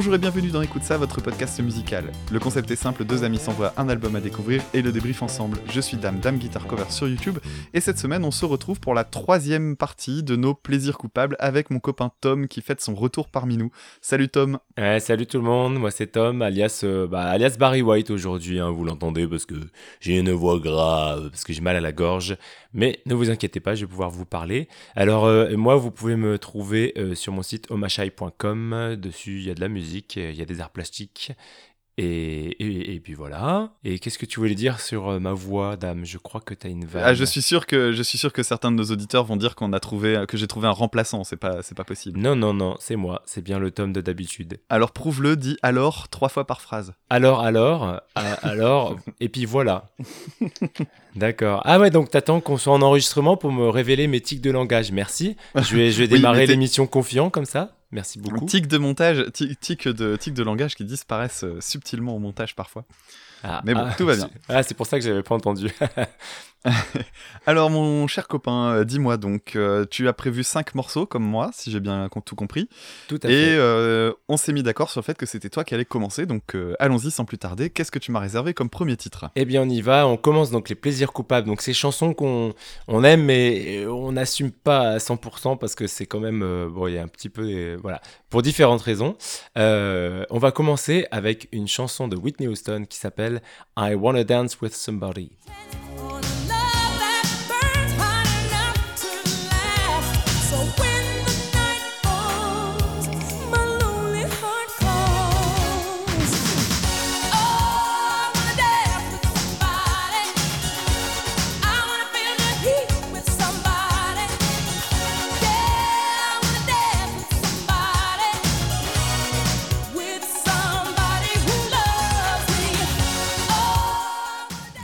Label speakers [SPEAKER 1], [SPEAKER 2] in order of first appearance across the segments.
[SPEAKER 1] Bonjour et bienvenue dans Écoute ça, votre podcast musical. Le concept est simple, deux amis s'envoient un album à découvrir et le débrief ensemble. Je suis Dame, Dame Guitar Cover sur YouTube et cette semaine on se retrouve pour la troisième partie de nos plaisirs coupables avec mon copain Tom qui fête son retour parmi nous. Salut Tom
[SPEAKER 2] salut tout le monde, moi c'est Tom, alias, euh, bah, alias Barry White aujourd'hui, hein, vous l'entendez parce que j'ai une voix grave, parce que j'ai mal à la gorge, mais ne vous inquiétez pas, je vais pouvoir vous parler. Alors euh, moi vous pouvez me trouver euh, sur mon site omashai.com, dessus il y a de la musique, il y a des arts plastiques, et, et, puis voilà. Et qu'est-ce que tu voulais dire sur euh, ma voix, dame? Je crois que tu as une vanne.
[SPEAKER 1] Ah, je suis sûr que je suis sûr que certains de nos auditeurs vont dire qu'on a trouvé que j'ai trouvé un remplaçant. C'est pas c'est pas possible.
[SPEAKER 2] Non non non, c'est moi. C'est bien le tome de d'habitude.
[SPEAKER 1] Alors prouve-le. Dis alors trois fois par phrase.
[SPEAKER 2] Alors alors alors et puis voilà. D'accord. Ah ouais, donc t'attends qu'on soit en enregistrement pour me révéler mes tics de langage. Merci. Je vais je vais démarrer l'émission confiant comme ça. Merci beaucoup.
[SPEAKER 1] Tic de montage, tic de, tic de langage qui disparaissent euh, subtilement au montage parfois. Ah, Mais bon,
[SPEAKER 2] ah,
[SPEAKER 1] tout va bien.
[SPEAKER 2] Ah, c'est pour ça que j'avais pas entendu.
[SPEAKER 1] Alors, mon cher copain, euh, dis-moi donc, euh, tu as prévu 5 morceaux comme moi, si j'ai bien tout compris.
[SPEAKER 2] Tout à fait.
[SPEAKER 1] Et euh, on s'est mis d'accord sur le fait que c'était toi qui allais commencer, donc allons-y sans plus tarder. Qu'est-ce que tu m'as réservé comme premier titre?
[SPEAKER 2] Eh bien, on y va. On commence donc les plaisirs coupables. Donc, ces chansons qu'on on aime, mais on n'assume pas à 100% parce que c'est quand même. bon, il y a un petit peu. voilà. Pour différentes raisons. on va commencer avec une chanson de Whitney Houston qui s'appelle I Wanna Dance with Somebody.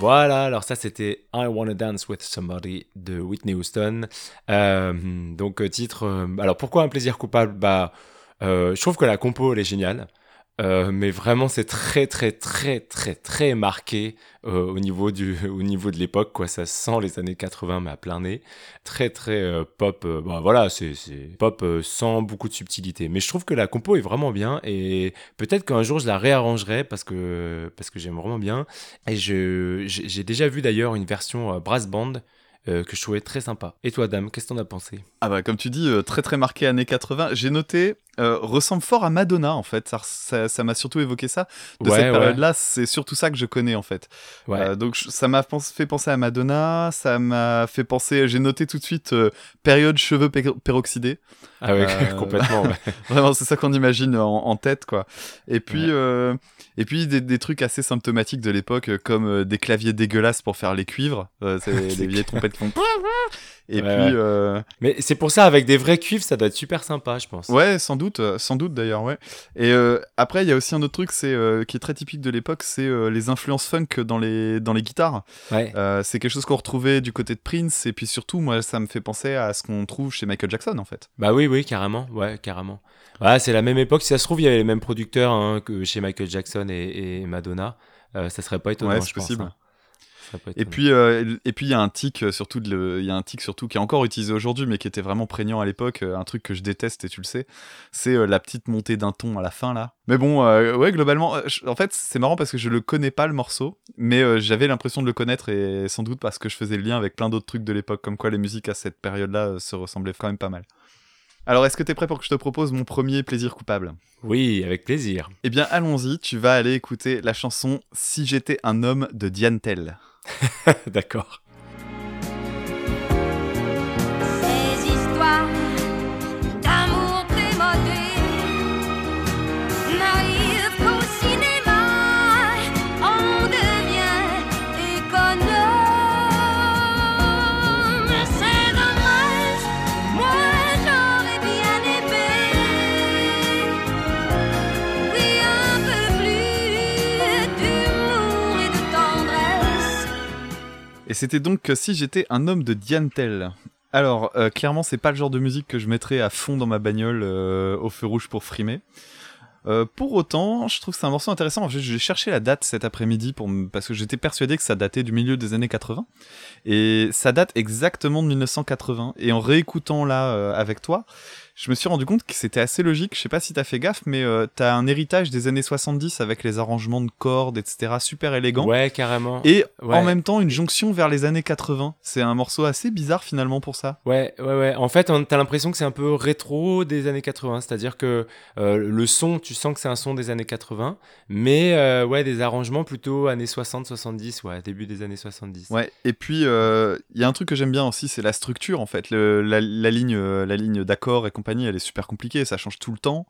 [SPEAKER 2] Voilà, alors ça c'était I Wanna Dance with Somebody de Whitney Houston. Euh, donc euh, titre. Euh, alors pourquoi un plaisir coupable? Bah, je trouve que la compo elle est géniale. Euh, mais vraiment, c'est très, très, très, très, très marqué euh, au, niveau du, au niveau de l'époque. quoi. Ça sent les années 80, mais à plein nez. Très, très euh, pop. bah, voilà, c'est pop sans beaucoup de subtilité. Mais je trouve que la compo est vraiment bien. Et peut-être qu'un jour, je la réarrangerai parce que, parce que j'aime vraiment bien. Et j'ai déjà vu d'ailleurs une version brass band euh, que je trouvais très sympa. Et toi, Dame, qu'est-ce que t'en as pensé?
[SPEAKER 1] Ah bah comme tu dis, euh, très très marqué années 80. J'ai noté, euh, ressemble fort à Madonna en fait. Ça, ça, m'a surtout évoqué ça. De cette période-là, c'est surtout ça que je connais en fait. donc ça m'a fait penser à Madonna. Ça m'a fait penser. J'ai noté tout de suite période cheveux peroxydés.
[SPEAKER 2] Ah oui, complètement.
[SPEAKER 1] Vraiment, c'est ça qu'on imagine en, tête quoi. Et puis et puis des, trucs assez symptomatiques de l'époque, comme des claviers dégueulasses pour faire les cuivres. les vieilles trompettes et puis. Euh,
[SPEAKER 2] Mais c'est pour ça, avec des vrais cuivres, ça doit être super sympa, je pense.
[SPEAKER 1] Ouais, sans doute, euh, sans doute d'ailleurs, ouais. Et euh, après, il y a aussi un autre truc, c'est qui est très typique de l'époque, c'est les influences funk dans les dans les guitares.
[SPEAKER 2] Ouais.
[SPEAKER 1] c'est quelque chose qu'on retrouvait du côté de Prince, et puis surtout, moi, ça me fait penser à ce qu'on trouve chez Michael Jackson, en fait.
[SPEAKER 2] Bah oui, oui, carrément, ouais, carrément. Ouais, c'est la même époque. Si ça se trouve, il y avait les mêmes producteurs hein, que chez Michael Jackson et, Madonna. ça serait pas étonnant, ouais, je possible. pense. Hein.
[SPEAKER 1] Et puis, euh, et puis il y a un tic euh, surtout, il y a un tic surtout qui est encore utilisé aujourd'hui, mais qui était vraiment prégnant à l'époque. Euh, un truc que je déteste et tu le sais, c'est la petite montée d'un ton à la fin là. Mais bon, ouais, globalement, en fait, c'est marrant parce que je le connais pas le morceau, mais j'avais l'impression de le connaître et sans doute parce que je faisais le lien avec plein d'autres trucs de l'époque, comme quoi les musiques à cette période-là se ressemblaient quand même pas mal. Alors, est-ce que tu es prêt pour que je te propose mon premier plaisir coupable?
[SPEAKER 2] Oui, avec plaisir.
[SPEAKER 1] Eh bien, allons-y, tu vas aller écouter la chanson Si j'étais un homme de Diane Tell.
[SPEAKER 2] D'accord.
[SPEAKER 1] C'était donc Si j'étais un homme de Diantel. Alors, euh, clairement, c'est pas le genre de musique que je mettrais à fond dans ma bagnole euh, au feu rouge pour frimer. Euh, pour autant, je trouve que c'est un morceau intéressant. J'ai cherché la date cet après-midi parce que j'étais persuadé que ça datait du milieu des années 80 et ça date exactement de 1980. Et en réécoutant là avec toi, je me suis rendu compte que c'était assez logique. Je sais pas si t'as fait gaffe, mais euh, t'as un héritage des années 70 avec les arrangements de cordes, etc., super élégants.
[SPEAKER 2] Ouais, carrément.
[SPEAKER 1] Et
[SPEAKER 2] Ouais.
[SPEAKER 1] en même temps, une jonction vers les années 80. C'est un morceau assez bizarre finalement pour ça.
[SPEAKER 2] Ouais, ouais, ouais. En fait, t'as l'impression que c'est un peu rétro des années 80. C'est-à-dire que euh, le son, tu sens que c'est un son des années 80, mais euh, ouais, des arrangements plutôt années 60, 70, ouais, début des années 70.
[SPEAKER 1] Ouais. Et puis, euh, il y a un truc que j'aime bien aussi, c'est la structure en fait. Le- la, la ligne, la ligne d'accord et compagnie, elle est super compliquée. Ça change tout le temps.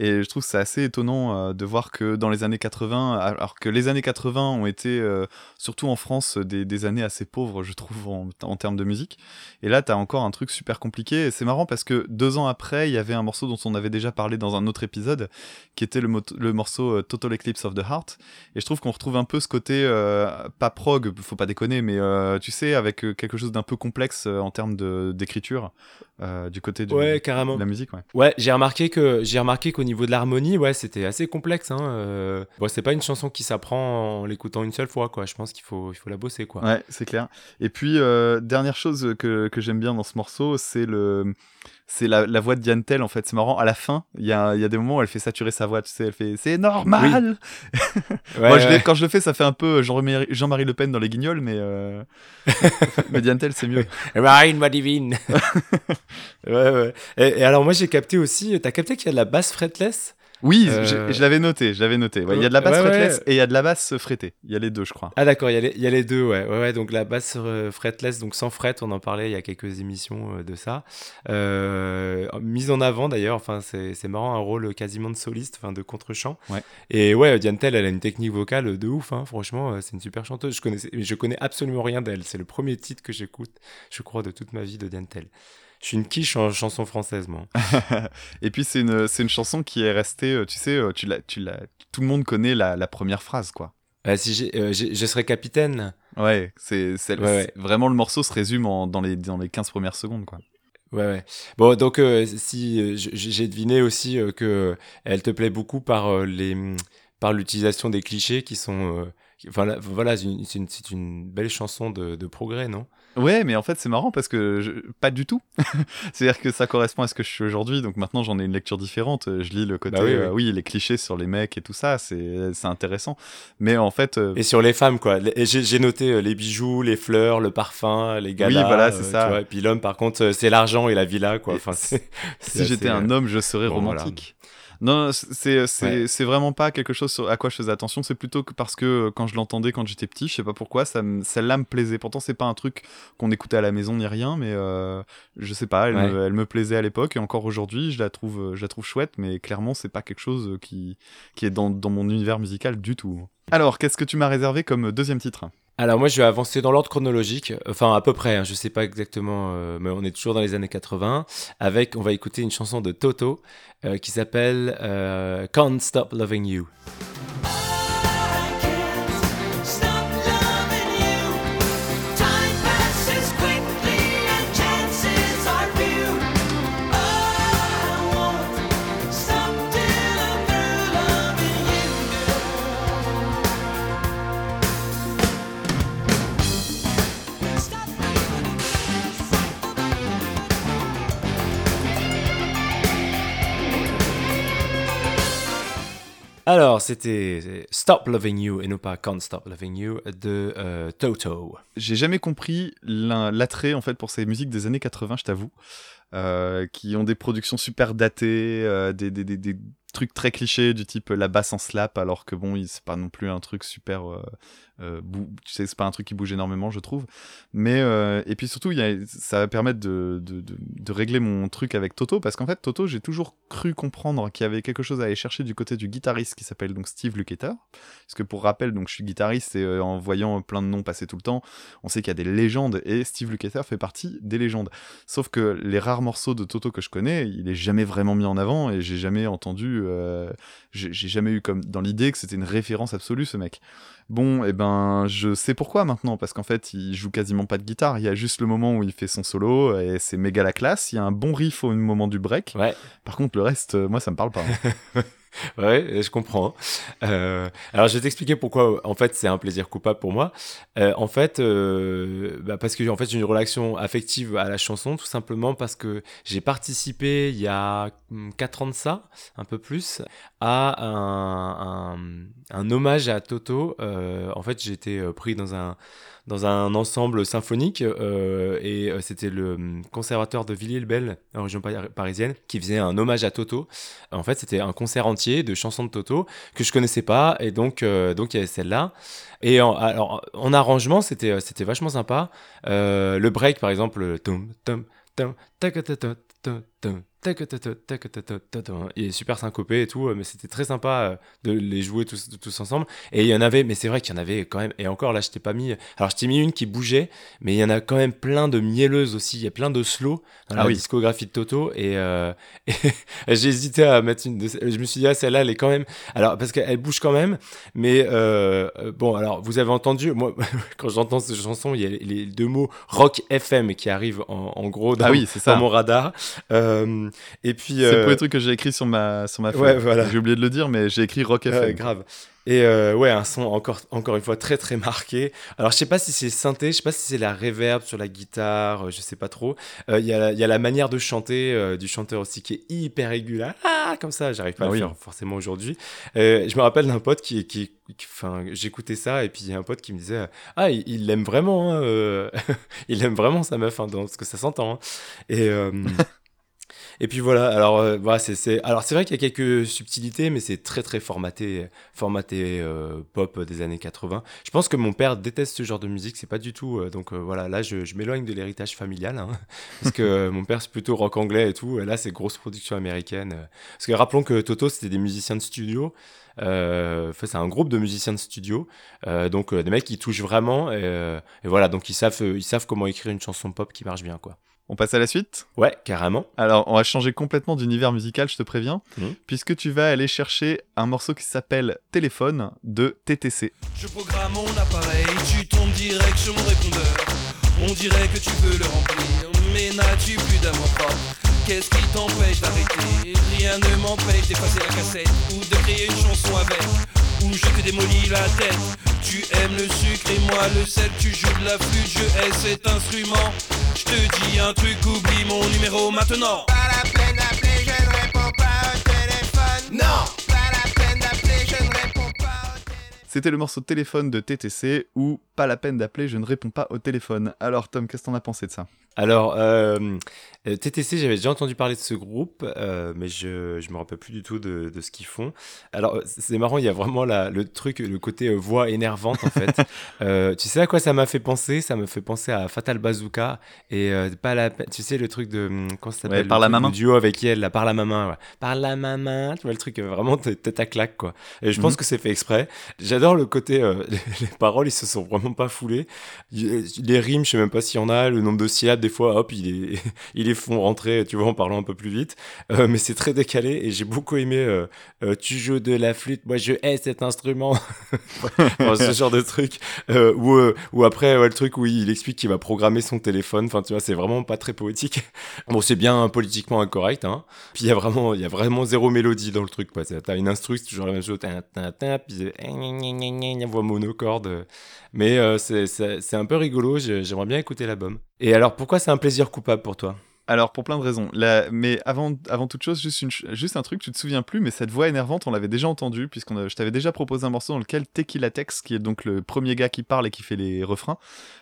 [SPEAKER 1] Et je trouve que c'est assez étonnant euh, de voir que dans les années 80, alors que les années 80 ont été, euh, surtout en France, des, des années assez pauvres, je trouve, en, en termes de musique. Et là, t'as encore un truc super compliqué. Et c'est marrant parce que deux ans après, il y avait un morceau dont on avait déjà parlé dans un autre épisode, qui était le, mot- le morceau euh, Total Eclipse of the Heart. Et je trouve qu'on retrouve un peu ce côté, euh, pas prog, faut pas déconner, mais euh, tu sais, avec euh, quelque chose d'un peu complexe euh, en termes d'écriture, euh, du côté du-
[SPEAKER 2] Ouais, carrément.
[SPEAKER 1] de la musique. Ouais.
[SPEAKER 2] Ouais, j'ai remarqué que j'ai remarqué qu'au niveau de l'harmonie, ouais, c'était assez complexe. Hein. euh. Bon, c'est pas une chanson qui s'apprend en l'écoutant une seule fois, quoi. Je pense qu'il faut, il faut la bosser, quoi.
[SPEAKER 1] Ouais, c'est clair. Et puis, euh, dernière chose que, que j'aime bien dans ce morceau, c'est le. C'est la, la voix de Diane Tell, en fait. C'est marrant. À la fin, il y a, y a des moments où elle fait saturer sa voix. Tu sais, elle fait C'est normal
[SPEAKER 2] Ouais,
[SPEAKER 1] Moi,
[SPEAKER 2] ouais.
[SPEAKER 1] Quand je le fais, ça fait un peu Jean-Marie Jean-Marie Le Pen dans les guignols, mais, euh... mais Diane Tell, c'est mieux.
[SPEAKER 2] Marine, ma divine. ouais, ouais. Et, et alors, moi, j'ai capté aussi. T'as capté qu'il y a de la basse fretless?
[SPEAKER 1] Oui,
[SPEAKER 2] Euh,
[SPEAKER 1] je, l'avais noté. Je l'avais noté. Ouais, Il y a de la basse
[SPEAKER 2] Ouais,
[SPEAKER 1] fretless et il y a de la basse frettée. Il y a les deux, je crois.
[SPEAKER 2] Ah d'accord, il y, a les- il y a les deux, ouais. ouais, donc la basse euh, fretless, donc sans fret, on en parlait il y a quelques émissions euh, de ça. Mise en avant d'ailleurs, enfin c'est marrant, un rôle quasiment de soliste, enfin de contre-champ.
[SPEAKER 1] Ouais.
[SPEAKER 2] Et ouais, Diane Tell, elle a une technique vocale de ouf, hein, franchement, c'est une super chanteuse. Je, connaissais, je connais absolument rien d'elle, c'est le premier titre que j'écoute, je crois, de toute ma vie de Diane Tell. Je suis une quiche en chanson française, moi.
[SPEAKER 1] Et puis, c'est une, c'est une chanson qui est restée, euh, tu sais, euh, tu l'as, tu l'as, tout le monde connaît la, la première phrase, quoi.
[SPEAKER 2] Euh, si j'ai- euh, je serais capitaine.
[SPEAKER 1] Ouais, c'est,
[SPEAKER 2] Ouais, ouais.
[SPEAKER 1] vraiment le morceau se résume en- dans, les, dans les 15 premières secondes, quoi.
[SPEAKER 2] Ouais, ouais. Bon, donc euh, si euh, j'ai deviné aussi euh, que elle te plaît beaucoup par euh, les hum, par l'utilisation des clichés qui sont euh, qui- voilà voilà c'est une, c'est une, c'est une belle chanson de, de progrès non?
[SPEAKER 1] Ouais, mais en fait, c'est marrant parce que je... pas du tout. C'est-à-dire que ça correspond à ce que je suis aujourd'hui, donc maintenant j'en ai une lecture différente. Je lis le côté,
[SPEAKER 2] Bah oui,
[SPEAKER 1] euh,
[SPEAKER 2] oui.
[SPEAKER 1] oui, les clichés sur les mecs et tout ça, c'est, intéressant. Mais en fait, euh,
[SPEAKER 2] et sur les femmes quoi j'ai noté euh, les bijoux les fleurs le parfum les galas
[SPEAKER 1] voilà, c'est
[SPEAKER 2] euh,
[SPEAKER 1] ça.
[SPEAKER 2] tu vois. et puis l'homme par contre c'est l'argent et la villa quoi
[SPEAKER 1] si j'étais un homme, je serais
[SPEAKER 2] bon, voilà.
[SPEAKER 1] Non, c'est c'est
[SPEAKER 2] Ouais.
[SPEAKER 1] vraiment pas quelque chose sur- à quoi je faisais attention. C'est plutôt que parce que euh, quand je l'entendais quand j'étais petit, je sais pas pourquoi, ça celle-là me plaisait. Pourtant, c'est pas un truc qu'on écoutait à la maison ni rien, mais euh, je sais pas, elle,
[SPEAKER 2] Ouais.
[SPEAKER 1] me, elle me plaisait à l'époque et encore aujourd'hui, je la trouve, euh, je la trouve chouette. Mais clairement, c'est pas quelque chose qui qui est dans, dans mon univers musical du tout. Alors, qu'est-ce que tu m'as réservé comme deuxième titre?
[SPEAKER 2] Alors moi je vais avancer dans l'ordre chronologique, enfin à peu près, hein, je sais pas exactement, euh, mais on est toujours dans les années 80, avec, on va écouter une chanson de Toto euh, qui s'appelle euh, Can't Stop Loving You. Alors c'était Stop Loving You et non pas Can't Stop Loving You de euh, Toto.
[SPEAKER 1] J'ai jamais compris l'attrait en fait pour ces musiques des années 80, je t'avoue, euh, qui ont des productions super datées, euh, des, des, trucs très clichés du type la basse en slap, alors que bon, c'est pas non plus un truc super, euh, tu sais, c'est pas un truc qui bouge énormément, je trouve. Mais euh, et puis surtout, y a, ça va permettre de, de, de, régler mon truc avec Toto, parce qu'en fait, Toto, j'ai toujours cru comprendre qu'il y avait quelque chose à aller chercher du côté du guitariste qui s'appelle donc Steve Lukather. Parce que pour rappel, donc je suis guitariste et euh, en voyant plein de noms passer tout le temps, on sait qu'il y a des légendes et Steve Lukather fait partie des légendes. Sauf que les rares morceaux de Toto que je connais, il est jamais vraiment mis en avant et j'ai jamais entendu, euh, j'ai jamais eu comme dans l'idée que c'était une référence absolue ce mec. Bon, et ben je sais pourquoi maintenant parce qu'en fait il joue quasiment pas de guitare. Il y a juste le moment où il fait son solo et c'est méga la classe. Il y a un bon riff au moment du break.
[SPEAKER 2] Ouais.
[SPEAKER 1] Par contre le reste, euh, moi ça me parle pas. hein.
[SPEAKER 2] Ouais, je comprends. Euh, alors, je vais t'expliquer pourquoi, en fait, c'est un plaisir coupable pour moi. Euh, en fait, euh, bah, parce que en fait, j'ai une relation affective à la chanson, tout simplement parce que j'ai participé il y a 4 ans de ça, un peu plus, à un, un, hommage à Toto. Euh, en fait, euh, pris dans un dans un ensemble symphonique euh, et euh, c'était le hum, conservateur de Villiers-le-Bel, en région par- parisienne, qui faisait un hommage à Toto. En fait, c'était un concert entier de chansons de Toto que je connaissais pas et donc euh, donc il y avait celle-là. Et en, alors en arrangement, c'était c'était vachement sympa. Le break par exemple, le tum tum Hein. il est super syncopé et tout, euh, mais c'était très sympa euh, de les jouer tous, tous ensemble. Et il y en avait, mais c'est vrai qu'il y en avait quand même, et encore là je t'ai pas mis, alors je t'ai mis une qui bougeait, mais il y en a quand même plein de mielleuses aussi, il y a plein de slow dans
[SPEAKER 1] ah
[SPEAKER 2] la
[SPEAKER 1] oui.
[SPEAKER 2] discographie de Toto, et, euh, et j'ai hésité à mettre une, je me suis dit, ah celle-là elle est quand même, alors parce qu'elle bouge quand même, mais euh, euh bon, alors vous avez entendu, moi quand j'entends cette chanson, il y a les deux mots rock FM qui arrivent en, en gros ah dans,
[SPEAKER 1] ah oui, ça.
[SPEAKER 2] dans mon radar. Euh, et puis
[SPEAKER 1] C'est le
[SPEAKER 2] euh,
[SPEAKER 1] premier truc que j'ai écrit sur ma, sur ma feuille.
[SPEAKER 2] ouais, voilà.
[SPEAKER 1] J'ai oublié de le dire, mais j'ai écrit Rock FM.
[SPEAKER 2] grave. Et euh, ouais, un son encore, encore une fois très très marqué. Alors je sais pas si c'est synthé, je sais pas si c'est la reverb sur la guitare, euh, je sais pas trop. Euh, Il y, a la- il y a la manière de chanter euh, du chanteur aussi qui est hyper aigu là. Ah, comme ça, j'arrive pas
[SPEAKER 1] Ah
[SPEAKER 2] à
[SPEAKER 1] oui.
[SPEAKER 2] le faire forcément aujourd'hui. Euh, je me rappelle d'un pote qui, qui, enfin, j'écoutais ça et puis il y a un pote qui me disait ah il l'aime vraiment, hein, euh, il aime vraiment sa meuf, hein, dans ce que ça s'entend. hein. Et euh, Et puis voilà, alors euh, voilà, c'est alors c'est vrai qu'il y a quelques subtilités, mais c'est très très formaté, formaté euh, pop des années 80. Je pense que mon père déteste ce genre de musique, c'est pas du tout. euh, donc euh, voilà, là je, je m'éloigne de l'héritage familial, hein, parce que euh, mon père c'est plutôt rock anglais et tout. Et là c'est grosse production américaine. parce que rappelons que Toto c'était des musiciens de studio. Euh, c'est un groupe de musiciens de studio, euh, donc euh, des mecs qui touchent vraiment. Et, et voilà, donc ils savent, ils savent comment écrire une chanson pop qui marche bien, quoi.
[SPEAKER 1] On passe à la suite
[SPEAKER 2] Ouais, carrément.
[SPEAKER 1] Alors, on va changer complètement d'univers musical, je te préviens,
[SPEAKER 2] Mhm.
[SPEAKER 1] puisque tu vas aller chercher un morceau qui s'appelle Téléphone de TTC.
[SPEAKER 3] Je programme mon appareil, tu tombes direct sur mon répondeur. On dirait que tu veux le remplir, mais n'as-tu plus d'amour propre? Qu'est-ce qui t'empêche d'arrêter? Rien ne m'empêche d'effacer la cassette ou de créer une chanson avec. Où je te démolis la tête. Tu aimes le sucre et moi le sel, tu joues de la flûte, je hais cet instrument. Je te dis un truc, oublie mon numéro maintenant.
[SPEAKER 4] Pas la peine d'appeler, je ne réponds pas au téléphone.
[SPEAKER 3] Non
[SPEAKER 1] C'était le morceau Téléphone de TTC ou Pas la peine d'appeler, je ne réponds pas au téléphone. Alors, Tom, qu'est-ce que t'en as pensé de ça?
[SPEAKER 2] Alors, euh, euh, TTC, j'avais déjà entendu parler de ce groupe, euh, mais je je me rappelle plus du tout de, de ce qu'ils font. Alors, c'est marrant, il y a vraiment la, le truc, le côté voix énervante, en fait. Euh, tu sais à quoi ça m'a fait penser? Ça me fait penser à Fatal Bazooka et pas la Tu sais, le truc de... hum, Comment ça s'appelle?
[SPEAKER 1] Ouais, Par la maman.
[SPEAKER 2] duo avec elle, là, Par la maman, ouais. Par la maman, tu vois le truc, vraiment tête à claque, quoi. Et je pense
[SPEAKER 1] Mhm.
[SPEAKER 2] que c'est fait exprès. J'adore le côté... euh, les, les paroles, ils se sont vraiment pas foulés. Les rimes, je sais même pas s'il y en a. Le nombre de syllabes, des fois, hop, ils les font rentrer, tu vois, en parlant un peu plus vite. Euh, mais c'est très décalé et j'ai beaucoup aimé. euh, tu joues de la flûte, moi je hais cet instrument. Ce genre de truc. Ou, après, le truc où il explique qu'il va programmer son téléphone. Enfin, tu vois, c'est vraiment pas très poétique. Bon, c'est bien politiquement incorrect, hein. Puis il y a vraiment, zéro mélodie dans le truc, T'as une instru, c'est toujours la même chose. Puis voix monocorde. Mais euh, c'est- un peu rigolo. j'ai- J'aimerais bien écouter l'album. Et alors, pourquoi c'est un plaisir coupable pour toi?
[SPEAKER 1] Alors, pour plein de raisons. La- Mais avant, avant toute chose, juste, une juste un truc, tu te souviens plus, mais cette voix énervante, on l'avait déjà entendue, puisque je t'avais déjà proposé un morceau dans lequel Tequila Tex, qui est donc le premier gars qui parle et qui fait les refrains,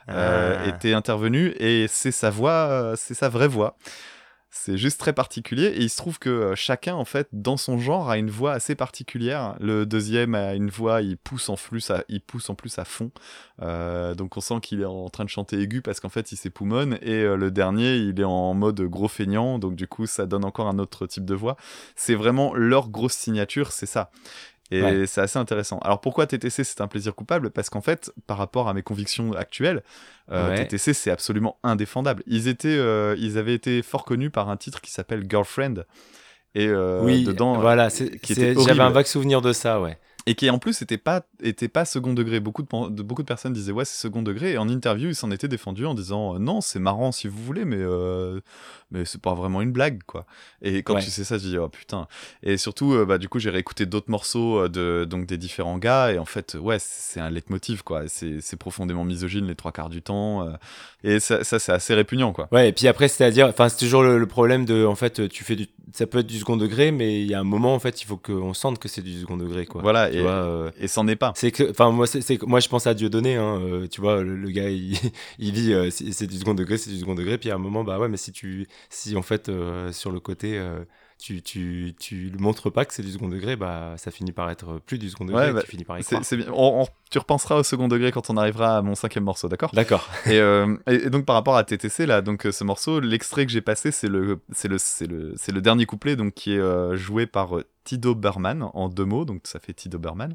[SPEAKER 1] euh,
[SPEAKER 2] Ah.
[SPEAKER 1] était intervenu, et c'est sa voix, c'est sa vraie voix. C'est juste très particulier, et il se trouve que euh, chacun, en fait, dans son genre, a une voix assez particulière. Le deuxième a une voix, il pousse en plus à, il pousse en plus à fond. Euh, donc on sent qu'il est en train de chanter aigu parce qu'en fait il s'époumonne. Et euh, le dernier, il est en mode gros feignant, donc du coup ça donne encore un autre type de voix. C'est vraiment leur grosse signature, c'est ça. Et
[SPEAKER 2] Ouais.
[SPEAKER 1] c'est assez intéressant. Alors pourquoi TTC c'est un plaisir coupable? Parce qu'en fait, par rapport à mes convictions actuelles, euh,
[SPEAKER 2] Ouais.
[SPEAKER 1] TTC c'est absolument indéfendable. Ils étaient, euh, ils avaient été fort connus par un titre qui s'appelle Girlfriend. Et euh,
[SPEAKER 2] Oui,
[SPEAKER 1] dedans,
[SPEAKER 2] voilà. J'avais un vague souvenir de ça, ouais.
[SPEAKER 1] Et qui en plus était pas était pas second degré. Beaucoup de, beaucoup de personnes disaient ouais c'est second degré et en interview il s'en était défendu en disant euh, non c'est marrant si vous voulez mais euh, mais c'est pas vraiment une blague quoi. Et quand
[SPEAKER 2] Ouais.
[SPEAKER 1] tu sais ça tu dis oh putain. Et surtout euh, bah du coup j'ai réécouté d'autres morceaux euh, de donc des différents gars et en fait ouais c'est un leitmotiv quoi. C'est c'est profondément misogyne les trois quarts du temps euh, et ça, ça c'est assez répugnant quoi.
[SPEAKER 2] Ouais, et puis après, c'est-à-dire, enfin, c'est toujours le, le problème de, en fait, tu fais du, ça peut être du second degré, mais il y a un moment, en fait, il faut qu'on sente que c'est du second degré, quoi.
[SPEAKER 1] Voilà
[SPEAKER 2] Tu
[SPEAKER 1] et,
[SPEAKER 2] vois, euh,
[SPEAKER 1] et c'en est pas.
[SPEAKER 2] c'est que, enfin, moi, c'est, moi, je pense à Dieudonné, hein, euh, tu vois, le, le gars, il, il dit, euh, c'est, c'est du second degré, c'est du second degré, puis à un moment, bah ouais, mais si tu, si en fait, euh, sur le côté, euh, tu, tu, tu montres pas que c'est du second degré, bah, ça finit par être plus du second degré,
[SPEAKER 1] Ouais,
[SPEAKER 2] et
[SPEAKER 1] bah,
[SPEAKER 2] tu finis par y croire.
[SPEAKER 1] c'est. On- on- tu repenseras au second degré quand on arrivera à mon cinquième morceau, d'accord?
[SPEAKER 2] D'accord.
[SPEAKER 1] et, euh, et, et donc par rapport à TTC là, donc euh, ce morceau, l'extrait que j'ai passé, c'est le, c'est le, c'est le, c'est le dernier couplet, donc qui est euh, joué par euh, Tido Berman en deux mots, donc ça fait Tido Berman.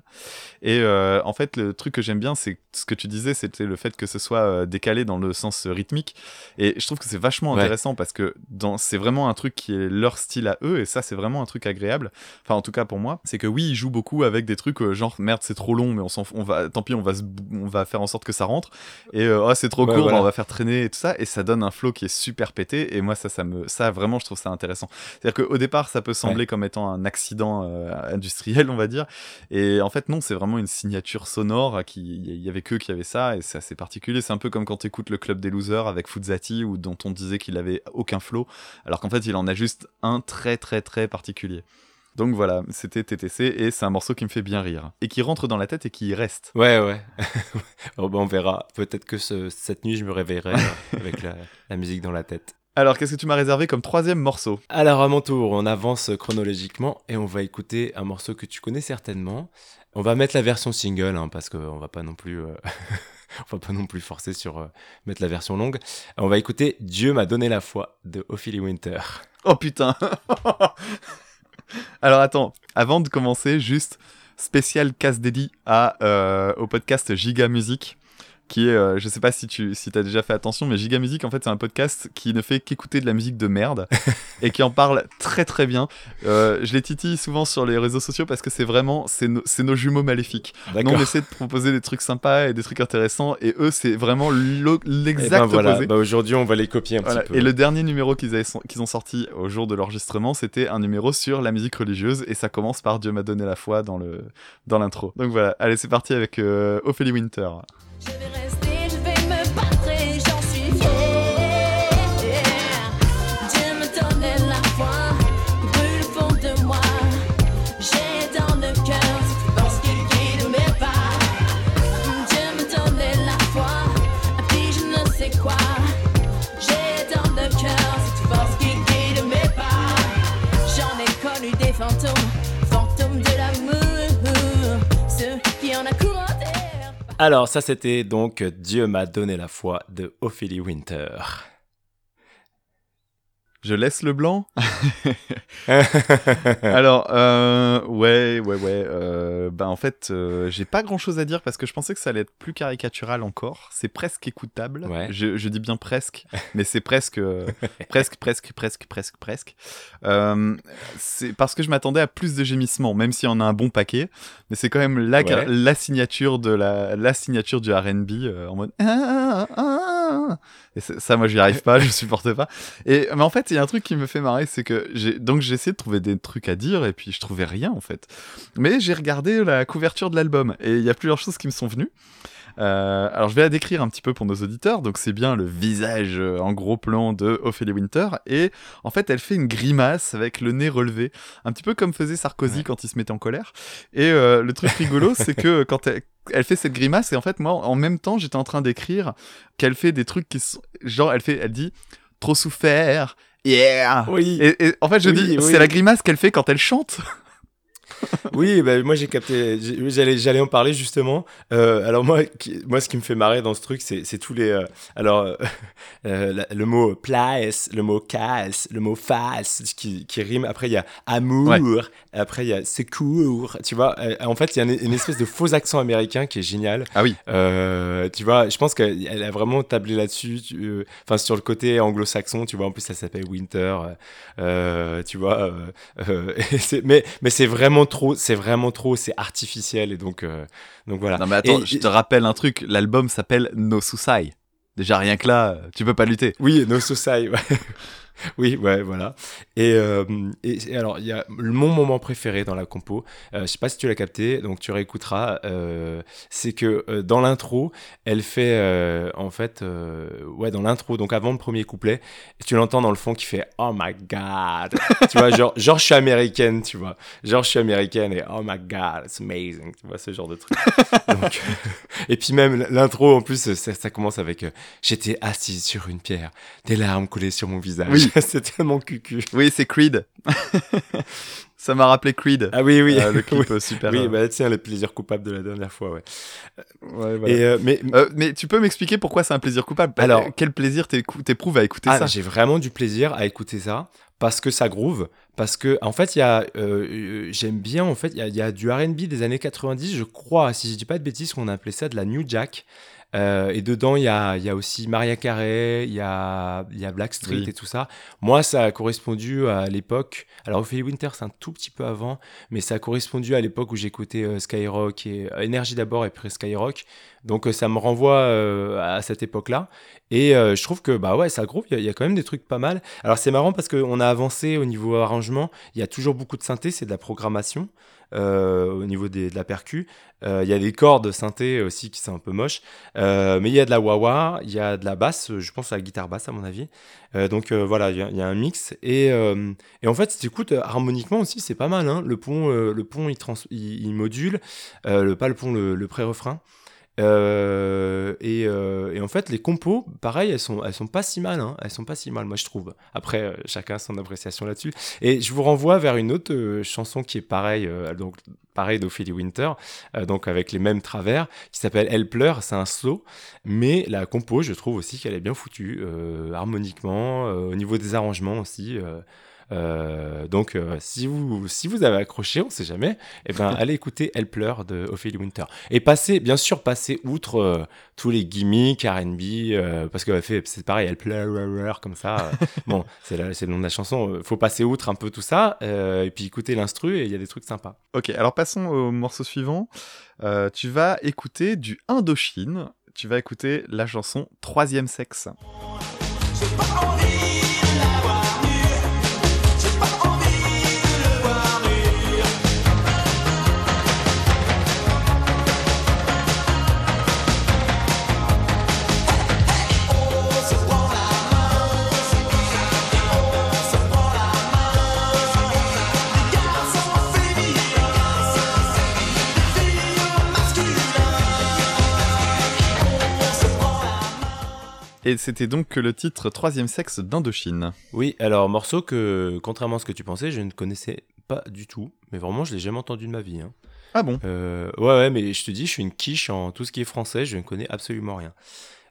[SPEAKER 1] Et euh, en fait, le truc que j'aime bien, c'est ce que tu disais, c'était le fait que ce soit euh, décalé dans le sens rythmique. Et je trouve que c'est vachement
[SPEAKER 2] Ouais.
[SPEAKER 1] intéressant parce que dans, c'est vraiment un truc qui est leur style à eux, et ça, c'est vraiment un truc agréable. Enfin, en tout cas pour moi, c'est que oui, ils jouent beaucoup avec des trucs euh, genre merde, c'est trop long, mais on s'en, on va, tant pis, on va, on va faire en sorte que ça rentre. Et euh, oh, c'est trop
[SPEAKER 2] Ouais,
[SPEAKER 1] court,
[SPEAKER 2] voilà.
[SPEAKER 1] on va faire traîner et tout ça, et ça donne un flow qui est super pété. Et moi, ça, ça me, ça vraiment, je trouve ça intéressant. C'est-à-dire qu'au départ, ça peut sembler comme étant un accident euh, industriel, on va dire. Et en fait, non, c'est vraiment une signature sonore. Qui, il y avait que qui avait ça, et c'est assez particulier. C'est un peu comme quand t'écoutes le Club des Losers avec Fuzzati, ou dont on disait qu'il avait aucun flow, alors qu'en fait, il en a juste un très, très, très particulier. Donc voilà, c'était TTC, et c'est un morceau qui me fait bien rire. Et qui rentre dans la tête et qui y reste.
[SPEAKER 2] Ouais, ouais. Oh, bah, on verra. Peut-être que ce- cette nuit, je me réveillerai euh, avec la, la musique dans la tête.
[SPEAKER 1] Alors, qu'est-ce que tu m'as réservé comme troisième morceau?
[SPEAKER 2] Alors, à mon tour, on avance chronologiquement et on va écouter un morceau que tu connais certainement. On va mettre la version single, hein, parce qu'on va pas non plus... euh, On va pas non plus forcer sur euh, mettre la version longue. On va écouter Dieu m'a donné la foi de Ophélie Winter.
[SPEAKER 1] Oh putain Alors attends, avant de commencer, juste spécial casse dédié à, euh, au podcast Giga Music, qui est, euh, je sais pas si tu si as déjà fait attention, mais Giga Music, en fait, c'est un podcast qui ne fait qu'écouter de la musique de merde et qui en parle très très bien. Euh, je les titille souvent sur les réseaux sociaux parce que c'est vraiment, c'est no- c'est nos jumeaux maléfiques. Nous, on essaie de proposer des trucs sympas et des trucs intéressants, et eux, c'est vraiment
[SPEAKER 2] Et
[SPEAKER 1] l'exact
[SPEAKER 2] ben voilà,
[SPEAKER 1] opposé.
[SPEAKER 2] bah, aujourd'hui on va les copier un
[SPEAKER 1] Voilà.
[SPEAKER 2] petit peu.
[SPEAKER 1] Et le dernier numéro qu'ils avaient- qu'ils ont sorti au jour de l'enregistrement, c'était un numéro sur la musique religieuse et ça commence par Dieu m'a donné la foi dans le dans l'intro. Donc voilà, allez c'est parti avec euh, Ophélie Winter.
[SPEAKER 5] Je vais
[SPEAKER 2] Alors ça c'était donc Dieu m'a donné la foi de Ophélie Winter.
[SPEAKER 1] Je laisse le blanc. Alors euh, ouais ouais ouais. Euh, bah en fait euh, j'ai pas grand chose à dire parce que je pensais que ça allait être plus caricatural encore. C'est presque écoutable.
[SPEAKER 2] Ouais.
[SPEAKER 1] Je, je dis bien presque, mais c'est presque euh, presque presque presque presque presque. C'est parce que je m'attendais à plus de gémissements, même s'il y en a un bon paquet. Mais c'est quand même la,
[SPEAKER 2] Ouais.
[SPEAKER 1] la signature de la, la signature du R&B en mode. Ah, ah, ah. Et ça, moi, j'y arrive pas, je supporte pas. Et mais en fait, il y a un truc qui me fait marrer, c'est que j'ai donc j'ai essayé de trouver des trucs à dire et puis je trouvais rien en fait. Mais j'ai regardé la couverture de l'album et il y a plusieurs choses qui me sont venues. Euh, alors je vais la décrire un petit peu pour nos auditeurs. Donc c'est bien le visage euh, en gros plan de Ophélie Winter et en fait elle fait une grimace avec le nez relevé, un petit peu comme faisait Sarkozy
[SPEAKER 2] Ouais.
[SPEAKER 1] quand il se mettait en colère. Et euh, le truc rigolo c'est que quand elle, elle fait cette grimace et en fait moi en même temps j'étais en train d'écrire qu'elle fait des trucs qui sont genre elle fait elle dit trop souffert yeah
[SPEAKER 2] Oui.
[SPEAKER 1] et, et en fait je
[SPEAKER 2] Oui,
[SPEAKER 1] dis
[SPEAKER 2] oui.
[SPEAKER 1] c'est la grimace qu'elle fait quand elle chante
[SPEAKER 2] Oui, bah, moi j'ai capté, j'allais, j'allais en parler justement. Euh, alors moi, qui- moi, ce qui me fait marrer dans ce truc, c'est, c'est tous les, euh, alors euh, la- le mot place, le mot casse, le mot face, qui, qui rime. Après il y a amour, après il y a secours. Tu vois, en fait il y a une, une espèce de faux accent américain qui est génial.
[SPEAKER 1] ah oui
[SPEAKER 2] tu vois, je pense qu'elle elle a vraiment tablé là-dessus. tu- Enfin, sur le côté anglo-saxon, tu vois. En plus, ça s'appelle Winter. tu vois. c'est- mais mais c'est vraiment trop, c'est vraiment trop, c'est artificiel et donc, euh, donc voilà.
[SPEAKER 1] Non mais attends,
[SPEAKER 2] Et-
[SPEAKER 1] je te rappelle un truc, l'album s'appelle No Susai. Déjà rien que là, tu peux pas lutter.
[SPEAKER 2] Oui, No Society, ouais. oui, ouais, voilà. Et, euh, et, et alors, il y a mon moment préféré dans la compo, euh, je sais pas si tu l'as capté, donc tu réécouteras, euh, c'est que euh, dans l'intro, elle fait, en fait, ouais, dans l'intro, donc avant le premier couplet, tu l'entends dans le fond qui fait « Oh my God !» Tu vois, genre, genre je suis américaine, tu vois. Genre je suis américaine et « Oh my God, it's amazing !» Tu vois, ce genre de truc. Donc, et puis même l'intro, en plus, ça, ça commence avec J'étais assise sur une pierre, des larmes coulaient sur mon visage.
[SPEAKER 1] Oui.
[SPEAKER 2] c'est tellement cucu.
[SPEAKER 1] Oui, c'est Creed. Ça m'a rappelé Creed.
[SPEAKER 2] Ah oui, oui.
[SPEAKER 1] Euh, le clip
[SPEAKER 2] oui,
[SPEAKER 1] super.
[SPEAKER 2] oui,
[SPEAKER 1] euh,
[SPEAKER 2] bah tiens, le plaisir coupable de la dernière fois, ouais.
[SPEAKER 1] ouais, voilà.
[SPEAKER 2] Et, euh, mais,
[SPEAKER 1] Euh, mais tu peux m'expliquer pourquoi c'est un plaisir coupable?
[SPEAKER 2] Alors-
[SPEAKER 1] Euh, quel plaisir t'éprouves à écouter
[SPEAKER 2] ah,
[SPEAKER 1] ça?
[SPEAKER 2] j'ai vraiment du plaisir à écouter ça parce que ça groove. Parce que, en fait, il y a, euh, j'aime bien, en fait, il y a, il y a du RB des années 90, je crois, si je dis pas de bêtises, qu'on appelait ça de la New Jack. Euh, et dedans, il y a, y a aussi Maria Carey, il y a, y a Blackstreet
[SPEAKER 1] Oui.
[SPEAKER 2] et tout ça. Moi, ça a correspondu à l'époque. Alors, Ophélie Winter, c'est un tout petit peu avant, mais ça a correspondu à l'époque où j'écoutais euh, Skyrock et euh, Energy d'abord et puis Skyrock. Donc, euh, ça me renvoie euh, à cette époque-là. Et euh, je trouve que, bah ouais, ça groove, il y, y a quand même des trucs pas mal. Alors, c'est marrant parce qu'on a avancé au niveau arrangement. Il y a toujours beaucoup de synthé, c'est de la programmation. Euh, au niveau des- de la percu, Euh, il y a des cordes synthé aussi qui sont un peu moches, Euh, mais il y a de la wah-wah, il y a de la basse, je pense à la guitare basse à mon avis. Donc voilà, il y, a- un mix et, et en fait, si tu écoutes harmoniquement aussi, c'est pas mal. hein. Le pont, le pont, il, trans- il, module, le pas le pont, le, le pré-refrain. Euh, et, euh, et en fait, les compos, pareil, elles sont, elles sont pas si mal. hein. Elles sont pas si mal, moi je trouve. Après, euh, chacun son appréciation là-dessus. Et je vous renvoie vers une autre euh, chanson qui est pareille, donc pareil d'Ophélie Winter, donc avec les mêmes travers, qui s'appelle Elle pleure. C'est un slow, mais la compo, je trouve aussi qu'elle est bien foutue, harmoniquement, au niveau des arrangements aussi. Euh, donc, euh, si, vous, si vous avez accroché, on sait jamais, eh ben, allez écouter Elle pleure de Ophélie Winter. Et passez, bien sûr, passez outre euh, tous les gimmicks RB, euh, parce que c'est pareil, Elle pleure comme ça. euh, bon, c'est le nom de la chanson. euh, faut passer outre un peu tout ça, euh, et puis écouter l'instru, et il y a des trucs sympas.
[SPEAKER 1] Ok, alors passons au morceau suivant. Euh, tu vas écouter du Indochine. Tu vas écouter la chanson Troisième sexe. Et c'était donc le titre Troisième sexe d'Indochine.
[SPEAKER 2] Oui, alors morceau que, contrairement à ce que tu pensais, je ne connaissais pas du tout, mais vraiment, je l'ai jamais entendu de ma vie. hein.
[SPEAKER 1] Ah bon?
[SPEAKER 2] Euh, ouais, ouais, mais je te dis, je suis une quiche en tout ce qui est français, je ne connais absolument rien.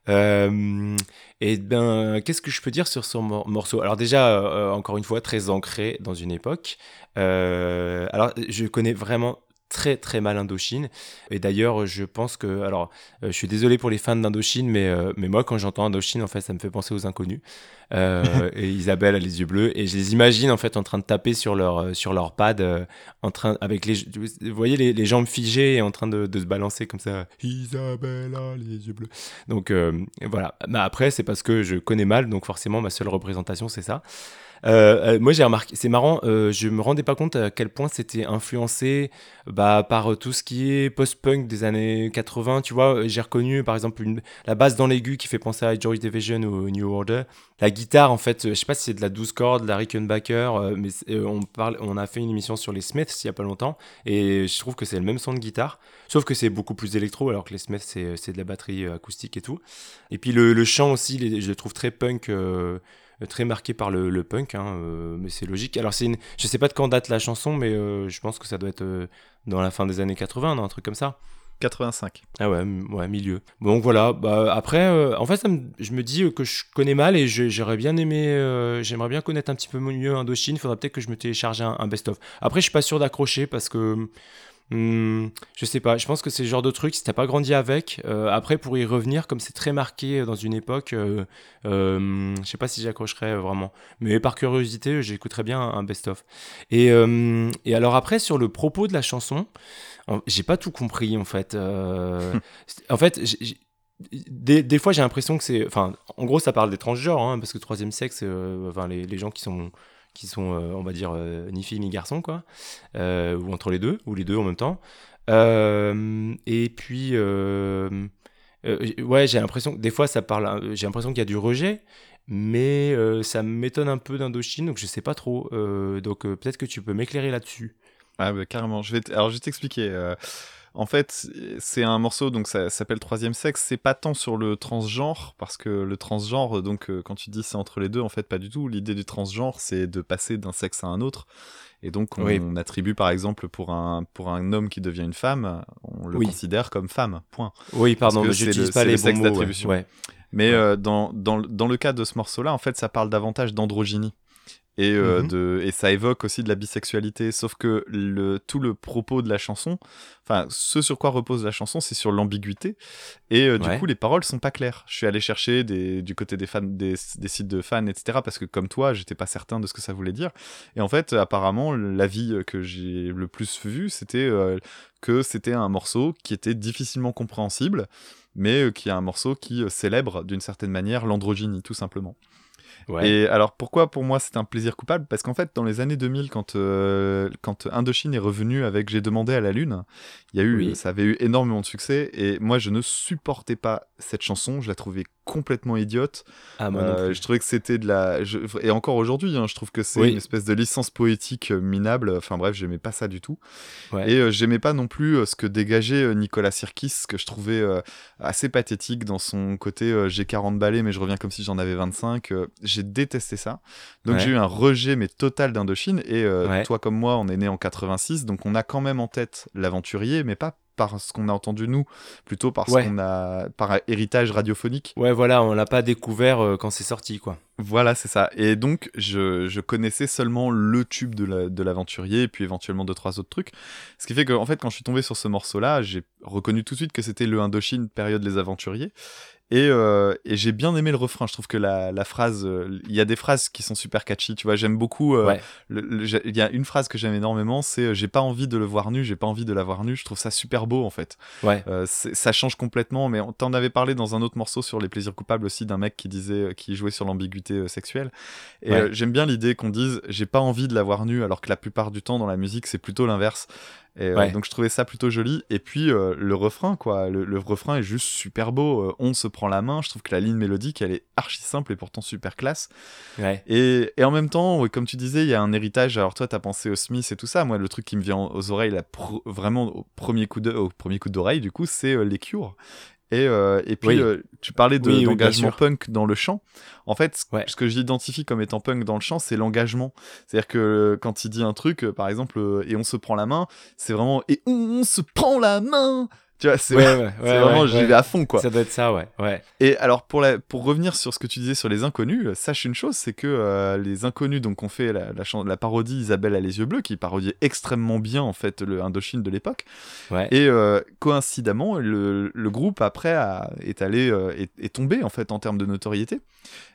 [SPEAKER 2] Euh, et ben, qu'est-ce que je peux dire sur ce mor- morceau? Alors déjà, euh, encore une fois, très ancré dans une époque. Euh, alors, je connais vraiment très très mal Indochine. Et d'ailleurs, je pense que, alors, euh, je suis désolé pour les fans d'Indochine, mais euh, mais moi, quand j'entends Indochine, en fait, ça me fait penser aux inconnus. Euh, et Isabelle a les yeux bleus, et je les imagine en fait en train de taper sur leur sur leur pad, en train avec les, vous voyez les, les jambes figées et en train de, de se balancer comme ça. Isabelle a les yeux bleus. Donc voilà. Bah, après, c'est parce que je connais mal, donc forcément ma seule représentation c'est ça. Euh, euh, moi j'ai remarqué, c'est marrant, euh, je me rendais pas compte à quel point c'était influencé bah, par tout ce qui est post-punk des années 80. Tu vois, j'ai reconnu par exemple la basse dans l'aigu qui fait penser à Joy Division ou New Order. La guitare, en fait, je sais pas si c'est de la 12 cordes, de la Rickenbacker, mais on, parle, on a fait une émission sur les Smiths il y a pas longtemps, et je trouve que c'est le même son de guitare, sauf que c'est beaucoup plus électro, alors que les Smiths, c'est de la batterie acoustique et tout. Et puis le, chant aussi, je le trouve très punk, très marqué par le, le punk, hein, euh, mais c'est logique. Alors, c'est une, je sais pas de quand date la chanson, mais euh, je pense que ça doit être euh, dans la fin des années 80, non, un truc comme ça.
[SPEAKER 1] 85.
[SPEAKER 2] Ah ouais, ouais, milieu. Donc voilà, bah, après, euh, en fait, ça me- je me dis euh, que je connais mal et je- j'aurais bien aimé, euh, j'aimerais bien connaître un petit peu mieux Indochine. Il faudra peut-être que je me télécharge un, un best-of. Après, je suis pas sûr d'accrocher parce que Hmm, je sais pas, je pense que c'est le genre de truc, si t'as pas grandi avec, euh, après pour y revenir, comme c'est très marqué dans une époque, euh, euh, je sais pas si j'accrocherais euh, vraiment. Mais par curiosité, j'écouterais bien un best-of. Et, euh, et alors après, sur le propos de la chanson, j'ai pas tout compris en fait. Euh, en fait, j'ai- des, des fois j'ai l'impression que c'est. Enfin, en gros, ça parle des transgenres, hein, parce que troisième sexe, euh, enfin, les, les gens qui sont qui sont, euh, on va dire, euh, ni filles ni garçons, quoi, euh, ou entre les deux, ou les deux en même temps. Et puis, ouais, j'ai l'impression des fois, ça parle, j'ai l'impression qu'il y a du rejet, mais ça m'étonne un peu d'Indochine, donc je sais pas trop. Donc peut-être que tu peux m'éclairer là-dessus.
[SPEAKER 1] Ah bah, carrément. Je vais Alors je vais t'expliquer. En fait, c'est un morceau, donc ça, ça s'appelle Troisième Sexe. C'est pas tant sur le transgenre, parce que le transgenre, donc euh, quand tu dis c'est entre les deux, en fait pas du tout. L'idée du transgenre, c'est de passer d'un sexe à un autre. Et donc on,
[SPEAKER 2] Oui.
[SPEAKER 1] attribue par exemple pour un, pour un homme qui devient une femme, on le
[SPEAKER 2] Oui.
[SPEAKER 1] considère comme femme, point.
[SPEAKER 2] Oui, pardon, mais j'utilise pas les
[SPEAKER 1] le
[SPEAKER 2] bons mots. ouais.
[SPEAKER 1] d'attribution.
[SPEAKER 2] Ouais.
[SPEAKER 1] Mais
[SPEAKER 2] Ouais.
[SPEAKER 1] euh, dans, dans le cas de ce morceau-là, en fait, ça parle davantage d'androgynie. Et, euh,
[SPEAKER 2] Mhm.
[SPEAKER 1] de, et ça évoque aussi de la bisexualité. Sauf que le, tout le propos de la chanson, enfin, ce sur quoi repose la chanson, c'est sur l'ambiguïté. Et euh, du coup, les paroles sont pas claires. Je suis allé chercher des, du côté des fans, des, des sites de fans, etc. Parce que comme toi, j'étais pas certain de ce que ça voulait dire. Et en fait, apparemment, l'avis que j'ai le plus vu, c'était euh, que c'était un morceau qui était difficilement compréhensible, mais euh, qui est un morceau qui euh, célèbre d'une certaine manière l'androgynie, tout simplement.
[SPEAKER 2] Ouais.
[SPEAKER 1] Et alors pourquoi pour moi c'est un plaisir coupable? Parce qu'en fait dans les années 2000 quand, euh, quand Indochine est revenu avec J'ai demandé à la lune, il y a eu,
[SPEAKER 2] Oui.
[SPEAKER 1] ça avait eu énormément de succès et moi je ne supportais pas cette chanson, je la trouvais complètement idiote.
[SPEAKER 2] Ah, moi
[SPEAKER 1] Euh, je trouvais que c'était de la... je- Et encore aujourd'hui, hein, je trouve que c'est
[SPEAKER 2] Oui.
[SPEAKER 1] une espèce de licence poétique euh, minable. Enfin bref, j'aimais pas ça du tout.
[SPEAKER 2] Ouais.
[SPEAKER 1] Et euh, j'aimais pas non plus ce que dégageait Nicolas Sirkis, que je trouvais assez pathétique dans son côté j'ai 40 balais mais je reviens comme si j'en avais 25. euh, j'ai détesté ça. Donc
[SPEAKER 2] Ouais.
[SPEAKER 1] j'ai eu un rejet mais total d'Indochine. Et
[SPEAKER 2] Ouais.
[SPEAKER 1] toi comme moi, on est né en 86, donc on a quand même en tête l'aventurier, mais pas par ce qu'on a entendu nous, plutôt parce
[SPEAKER 2] Ouais.
[SPEAKER 1] qu'on a par héritage radiophonique.
[SPEAKER 2] Ouais, voilà, on l'a pas découvert euh, quand c'est sorti, quoi.
[SPEAKER 1] Voilà, c'est ça. Et donc, je, je connaissais seulement le tube de la- de l'aventurier, et puis éventuellement deux, trois autres trucs. Ce qui fait que, en fait, quand je suis tombé sur ce morceau-là, j'ai reconnu tout de suite que c'était le Indochine, période Les Aventuriers. Et, euh, et j'ai bien aimé le refrain. Je trouve que la, la phrase, euh, il y a des phrases qui sont super catchy. Tu vois, j'aime beaucoup. euh,
[SPEAKER 2] Ouais.
[SPEAKER 1] Il y a une phrase que j'aime énormément, c'est euh, j'ai pas envie de le voir nu, j'ai pas envie de l'avoir nu. Je trouve ça super beau en fait.
[SPEAKER 2] Ouais.
[SPEAKER 1] Euh, ça change complètement, mais on t'en avait parlé dans un autre morceau sur les plaisirs coupables aussi d'un mec qui disait, qui jouait sur l'ambiguïté sexuelle. Et
[SPEAKER 2] Ouais.
[SPEAKER 1] j'aime bien l'idée qu'on dise j'ai pas envie de l'avoir nu, alors que la plupart du temps dans la musique c'est plutôt l'inverse. Et, euh, donc je trouvais ça plutôt joli. Et puis euh, le refrain, quoi, le, le refrain est juste super beau. Euh, on se prend la main. Je trouve que la ligne mélodique elle est archi simple et pourtant super classe.
[SPEAKER 2] Ouais.
[SPEAKER 1] Et, et en même temps, comme tu disais, il y a un héritage. Alors toi, t'as pensé au Smith et tout ça. Moi, le truc qui me vient aux oreilles, pro- vraiment au premier coup de, au premier coup d'oreille, du coup, c'est les Cures. Et, euh, et puis,
[SPEAKER 2] Oui.
[SPEAKER 1] euh, tu parlais de-
[SPEAKER 2] Oui,
[SPEAKER 1] d'engagement punk dans le chant. En fait,
[SPEAKER 2] Ouais.
[SPEAKER 1] ce que j'identifie comme étant punk dans le chant, c'est l'engagement. C'est-à-dire que euh, quand il dit un truc, euh, par exemple, euh, et on se prend la main, c'est vraiment et on se prend la main. Tu vois, c'est
[SPEAKER 2] Ouais, ouais, ouais,
[SPEAKER 1] c'est vraiment, j'y vais à fond, quoi.
[SPEAKER 2] Ça doit être ça, ouais. ouais.
[SPEAKER 1] Et alors pour, la, pour revenir sur ce que tu disais sur les inconnus, euh, sache une chose, c'est que euh, les inconnus donc ont fait la, la, la parodie Isabelle a les yeux bleus, qui parodiait extrêmement bien en fait le Indochine de l'époque.
[SPEAKER 2] Ouais.
[SPEAKER 1] Et euh, coïncidemment, le, le groupe après a, est allé euh, est, est tombé en fait en termes de notoriété.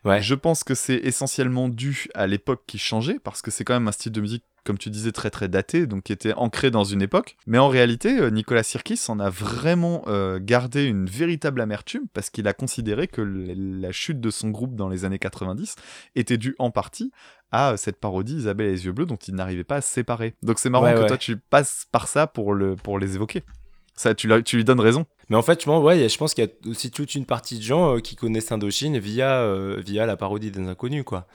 [SPEAKER 2] Ouais.
[SPEAKER 1] Je pense que c'est essentiellement dû à l'époque qui changeait, parce que c'est quand même un style de musique comme tu disais, très très daté, donc qui était ancré dans une époque. Mais en réalité, euh, Nicolas Sirkis en a vraiment euh, gardé une véritable amertume parce qu'il a considéré que la chute de son groupe dans les années 90 était due en partie à cette parodie Isabelle et les yeux bleus dont il n'arrivait pas à se séparer. Donc c'est marrant
[SPEAKER 2] Ouais,
[SPEAKER 1] que
[SPEAKER 2] ouais.
[SPEAKER 1] toi tu passes par ça pour, le, pour les évoquer. Ça, tu, lui donnes raison.
[SPEAKER 2] Mais en fait, je pense, ouais, je pense qu'il y a aussi toute une partie de gens euh, qui connaissent Indochine via, euh, via la parodie des inconnus, quoi.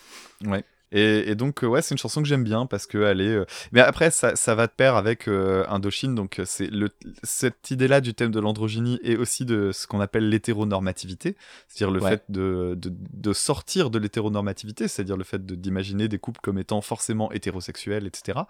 [SPEAKER 1] Ouais. Et, et donc, euh, ouais, c'est une chanson que j'aime bien parce qu'elle est. euh, Mais après, ça, ça va de pair avec euh, Indochine. Donc, c'est le, cette idée-là du thème de l'androgynie et aussi de ce qu'on appelle l'hétéronormativité. C'est-à-dire le
[SPEAKER 2] Ouais.
[SPEAKER 1] fait de, de, de sortir de l'hétéronormativité, c'est-à-dire le fait de- d'imaginer des couples comme étant forcément hétérosexuels, etc.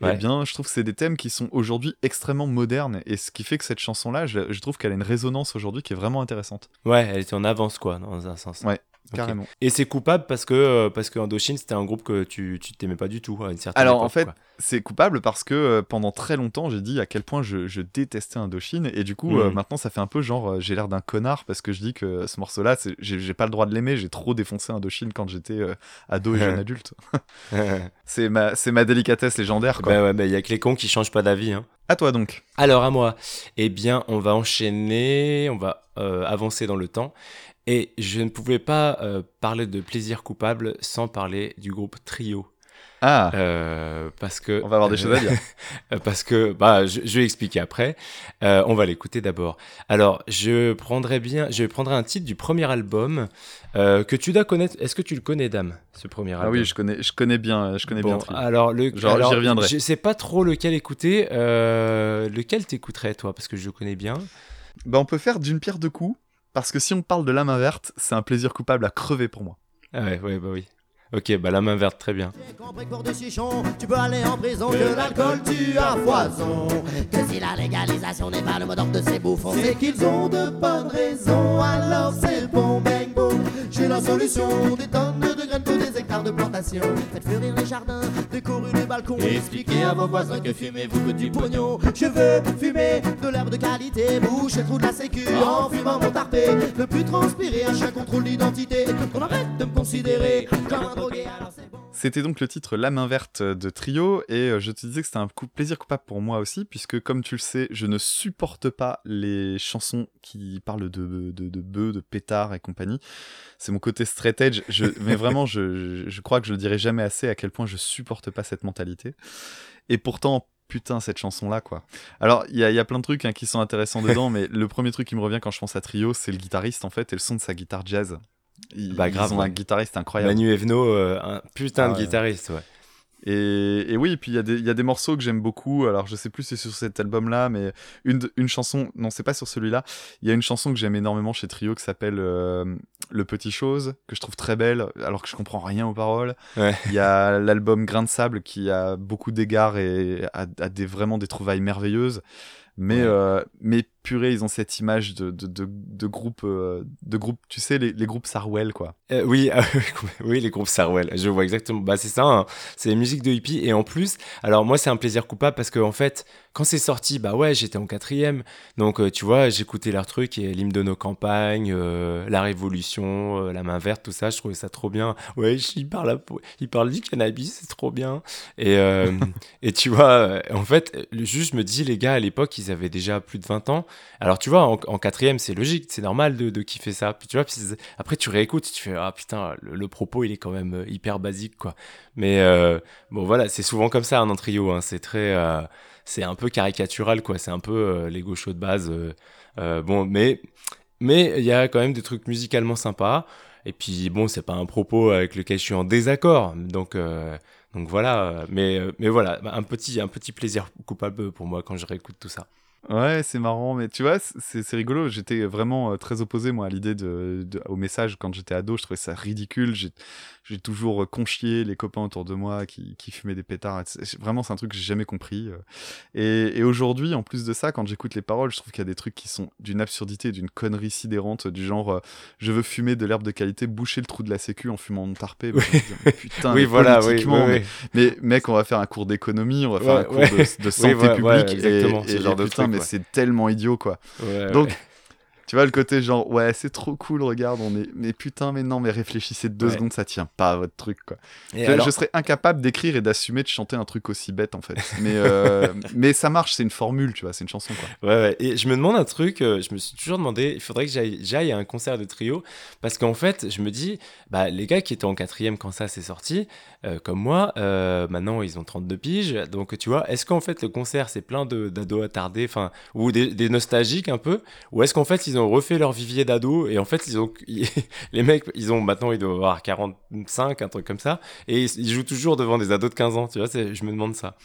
[SPEAKER 1] Et
[SPEAKER 2] Ouais.
[SPEAKER 1] bien, je trouve que c'est des thèmes qui sont aujourd'hui extrêmement modernes. Et ce qui fait que cette chanson-là, je, je trouve qu'elle a une résonance aujourd'hui qui est vraiment intéressante.
[SPEAKER 2] Ouais, elle était en avance, quoi, dans un sens.
[SPEAKER 1] Ouais. Carrément.
[SPEAKER 2] Et c'est coupable parce que, euh, parce que Indochine, c'était un groupe que tu tu t'aimais pas du tout à une certaine
[SPEAKER 1] Alors,
[SPEAKER 2] époque,
[SPEAKER 1] en fait. C'est coupable parce que euh, pendant très longtemps, j'ai dit à quel point je, je détestais Indochine. Et du coup, euh, maintenant, ça fait un peu genre, euh, j'ai l'air d'un connard parce que je dis que ce morceau-là, j'ai pas le droit de l'aimer. J'ai trop défoncé Indochine quand j'étais ado et jeune adulte. C'est ma, c'est ma délicatesse légendaire, quoi.
[SPEAKER 2] bah ouais, bah, il y a que les cons qui changent pas d'avis. Hein.
[SPEAKER 1] À toi donc.
[SPEAKER 2] Alors à moi, eh bien on va enchaîner, on va euh, avancer dans le temps. Et je ne pouvais pas euh, parler de plaisir coupable sans parler du groupe Trio.
[SPEAKER 1] Ah,
[SPEAKER 2] Euh, parce que
[SPEAKER 1] on va avoir des choses à dire.
[SPEAKER 2] parce que bah je, je vais expliquer après. Euh, on va l'écouter d'abord. Alors je prendrai bien, je prendrai un titre du premier album euh, que tu dois connaître. Est-ce que tu le connais, Dame, ce premier album
[SPEAKER 1] Ah oui, je connais, je connais bien, je connais bien. Trio.
[SPEAKER 2] alors le,
[SPEAKER 1] Genre,
[SPEAKER 2] alors,
[SPEAKER 1] j'y reviendrai.
[SPEAKER 2] Je sais pas trop lequel écouter. Lequel t'écouterais toi? Parce que je le connais bien.
[SPEAKER 1] Bah, on peut faire d'une pierre deux coups parce que si on parle de la main verte, c'est un plaisir coupable à crever pour moi.
[SPEAKER 2] Ah ouais, ouais, bah oui. Ok, bah la main verte, très bien.
[SPEAKER 6] Compris pour des chichons, tu peux aller en prison, que l'alcool tue à foison. Que si la légalisation n'est pas le mot d'ordre de ces bouffons, c'est qu'ils ont de bonnes raisons. Alors c'est bon, bang, boom. J'ai la solution, des tonnes de graines pour des hectares de plantation. Faites fleurir les jardins, décorez les balcons. Expliquez à vos voisins que fumez-vous que du pognon. Je veux fumer de l'herbe de qualité, boucher le trou de la sécu en fumant mon tarpé. Ne plus transpirer, un chien contrôle l'identité. On arrête de me considérer comme un drogué, alors c'est.
[SPEAKER 1] C'était donc le titre La main verte de Trio et euh, je te disais que c'était un coup plaisir coupable pour moi aussi puisque comme tu le sais, je ne supporte pas les chansons qui parlent de de, de bœufs, de pétards et compagnie. C'est mon côté straight edge. Je, mais vraiment, je, je, crois que je le dirai jamais assez à quel point je supporte pas cette mentalité. Et pourtant, putain, cette chanson-là, quoi. Alors, il y y a plein de trucs hein, qui sont intéressants dedans, mais le premier truc qui me revient quand je pense à Trio, c'est le guitariste en fait et le son de sa guitare jazz. Ils,
[SPEAKER 2] Bah, grave,
[SPEAKER 1] ils ont
[SPEAKER 2] ouais.
[SPEAKER 1] un guitariste incroyable.
[SPEAKER 2] Manu Evno, euh, un putain
[SPEAKER 1] Ah
[SPEAKER 2] de
[SPEAKER 1] ouais.
[SPEAKER 2] guitariste, ouais.
[SPEAKER 1] Et, et oui, et puis il y, a des- il y a des morceaux que j'aime beaucoup. Alors je sais plus si c'est sur cet album-là, mais une, chanson, non, c'est pas sur celui-là. Il y a une chanson que j'aime énormément chez Trio qui s'appelle euh, Le Petit Chose, que je trouve très belle, alors que je comprends rien aux paroles.
[SPEAKER 2] Ouais.
[SPEAKER 1] Il y a l'album Grain de Sable qui a beaucoup d'égards et a, a des, vraiment des trouvailles merveilleuses. Mais,
[SPEAKER 2] Ouais.
[SPEAKER 1] euh, mais purée, ils ont cette image de, de, de, groupe, euh, de groupe, tu sais, les, les groupes Sarwell, quoi.
[SPEAKER 2] Euh, oui, ah, oui, les groupes Sarwell, je vois exactement. Bah, c'est ça, hein. c'est la musique de hippie. Et en plus, alors moi, c'est un plaisir coupable parce que, en fait, quand c'est sorti, bah ouais, j'étais en quatrième. Donc, euh, tu vois, j'écoutais leurs trucs et l'hymne de nos campagnes, euh, la révolution, euh, la main verte, tout ça, je trouvais ça trop bien. Ouais, il parle, il parle du cannabis, c'est trop bien. Et, et tu vois, en fait, le juge me dit, les gars, à l'époque, ils avaient déjà plus de 20 ans. Alors, tu vois, en, quatrième, c'est logique, c'est normal de, de kiffer ça. Puis, tu vois, après, tu réécoutes, tu fais, ah putain, le, le propos, il est quand même hyper basique, quoi. Mais bon, voilà, c'est souvent comme ça, un en trio. hein. C'est très. C'est un peu caricatural, quoi. C'est un peu euh, les gauchos de base. euh, euh, bon, mais mais il y a quand même des trucs musicalement sympas. Et puis, bon, c'est pas un propos avec lequel je suis en désaccord. Donc. donc voilà, mais, mais voilà, un petit, un petit plaisir coupable pour moi quand je réécoute tout ça.
[SPEAKER 1] Ouais, c'est marrant, mais tu vois, c'est c'est rigolo. J'étais vraiment euh, très opposé, moi, à l'idée de, de- au message quand j'étais ado. Je trouvais ça ridicule. J'ai j'ai toujours euh, conchié les copains autour de moi qui, qui fumaient des pétards. Vraiment, c'est un truc que j'ai jamais compris. euh. Et, et aujourd'hui, en plus de ça, quand j'écoute les paroles, je trouve qu'il y a des trucs qui sont d'une absurdité, d'une connerie sidérante, du genre euh, je veux fumer de l'herbe de qualité, boucher le trou de la sécu en fumant mon tarpé. Mais mais Putain,
[SPEAKER 2] oui,
[SPEAKER 1] mais
[SPEAKER 2] voilà, oui, oui, oui.
[SPEAKER 1] mais mec, on va faire un cours d'économie, on va faire
[SPEAKER 2] Ouais,
[SPEAKER 1] un cours
[SPEAKER 2] ouais.
[SPEAKER 1] de, de santé
[SPEAKER 2] ouais,
[SPEAKER 1] publique.
[SPEAKER 2] exactement,
[SPEAKER 1] et,
[SPEAKER 2] ce
[SPEAKER 1] et-
[SPEAKER 2] genre
[SPEAKER 1] et
[SPEAKER 2] de
[SPEAKER 1] putain,
[SPEAKER 2] truc,
[SPEAKER 1] mais c'est tellement idiot, quoi.
[SPEAKER 2] Ouais,
[SPEAKER 1] Donc,
[SPEAKER 2] ouais.
[SPEAKER 1] Tu vois le côté genre, ouais, c'est trop cool, regarde, on est. Mais putain, mais non, mais réfléchissez deux
[SPEAKER 2] Ouais.
[SPEAKER 1] secondes, ça tient pas à votre truc, quoi. Je,
[SPEAKER 2] alors-
[SPEAKER 1] je serais incapable d'écrire et d'assumer de chanter un truc aussi bête, en fait. Mais, euh, mais ça marche, c'est une formule, tu vois, c'est une chanson, quoi.
[SPEAKER 2] Ouais, ouais. Et je me demande un truc, euh, je me suis toujours demandé, il faudrait que j'aille à un concert de trio, parce qu'en fait, je me dis, bah, les gars qui étaient en quatrième quand ça s'est sorti, euh, comme moi, maintenant ils ont 32 piges, donc tu vois, est-ce qu'en fait le concert c'est plein de- d'ados attardés, enfin, ou des, des nostalgiques un peu, ou est-ce qu'en fait ils ont refait leur vivier d'ados, et en fait ils ont, les mecs, ils ont, maintenant ils doivent avoir 45, un truc comme ça, et ils, ils jouent toujours devant des ados de 15 ans, tu vois, je me demande ça.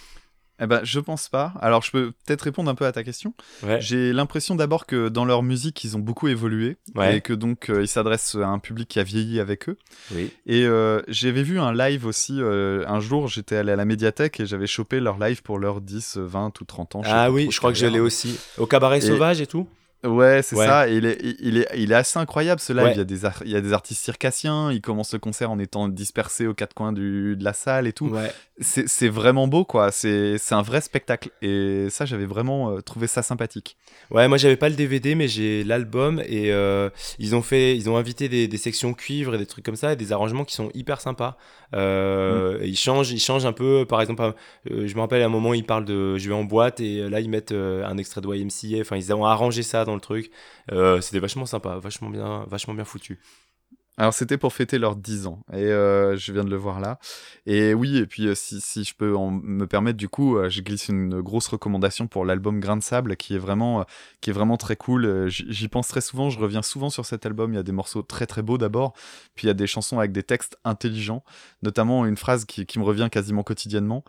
[SPEAKER 1] Eh ben, je pense pas. Alors, je peux peut-être répondre un peu à ta question.
[SPEAKER 2] Ouais.
[SPEAKER 1] J'ai l'impression d'abord que dans leur musique, ils ont beaucoup évolué.
[SPEAKER 2] Ouais.
[SPEAKER 1] Et que donc, euh, ils s'adressent à un public qui a vieilli avec eux.
[SPEAKER 2] Oui.
[SPEAKER 1] Et euh, j'avais vu un live aussi. euh, un jour, j'étais allé à la médiathèque et j'avais chopé leur live pour leurs 10, 20 ou 30 ans.
[SPEAKER 2] Ah oui, je crois que l'ai aussi. Au cabaret
[SPEAKER 1] Et-
[SPEAKER 2] sauvage et tout?
[SPEAKER 1] Ouais, c'est
[SPEAKER 2] Ouais.
[SPEAKER 1] ça. Et il, est, il, est, il est assez incroyable ce live.
[SPEAKER 2] Ouais.
[SPEAKER 1] Il, y a des il y a des artistes circassiens. Il commence le concert en étant dispersé aux quatre coins du, de la salle et tout.
[SPEAKER 2] Ouais.
[SPEAKER 1] C'est vraiment beau, quoi. C'est un vrai spectacle. Et ça, j'avais vraiment euh, trouvé ça sympathique.
[SPEAKER 2] Ouais, moi j'avais pas le DVD, mais j'ai l'album et euh, ils ont fait, ils ont invité des, des sections cuivre et des trucs comme ça et des arrangements qui sont hyper sympas. Euh,
[SPEAKER 1] Mm.
[SPEAKER 2] Ils changent, ils changent un peu. Par exemple, je me rappelle à un moment ils parlent de, je vais en boîte et là ils mettent un extrait de YMCA. Enfin, ils ont arrangé ça le truc. Euh, C'était vachement sympa, vachement bien, vachement bien foutu.
[SPEAKER 1] Alors, c'était pour fêter leurs 10 ans. Et euh, je viens de le voir là. Et oui, et puis euh, si, si je peux en me permettre, du coup, je glisse une grosse recommandation pour l'album Grain de Sable, qui est vraiment, qui est vraiment très cool. J'y pense très souvent, je reviens souvent sur cet album. Il y a des morceaux très très beaux d'abord, puis il y a des chansons avec des textes intelligents, notamment une phrase qui, qui me revient quasiment quotidiennement,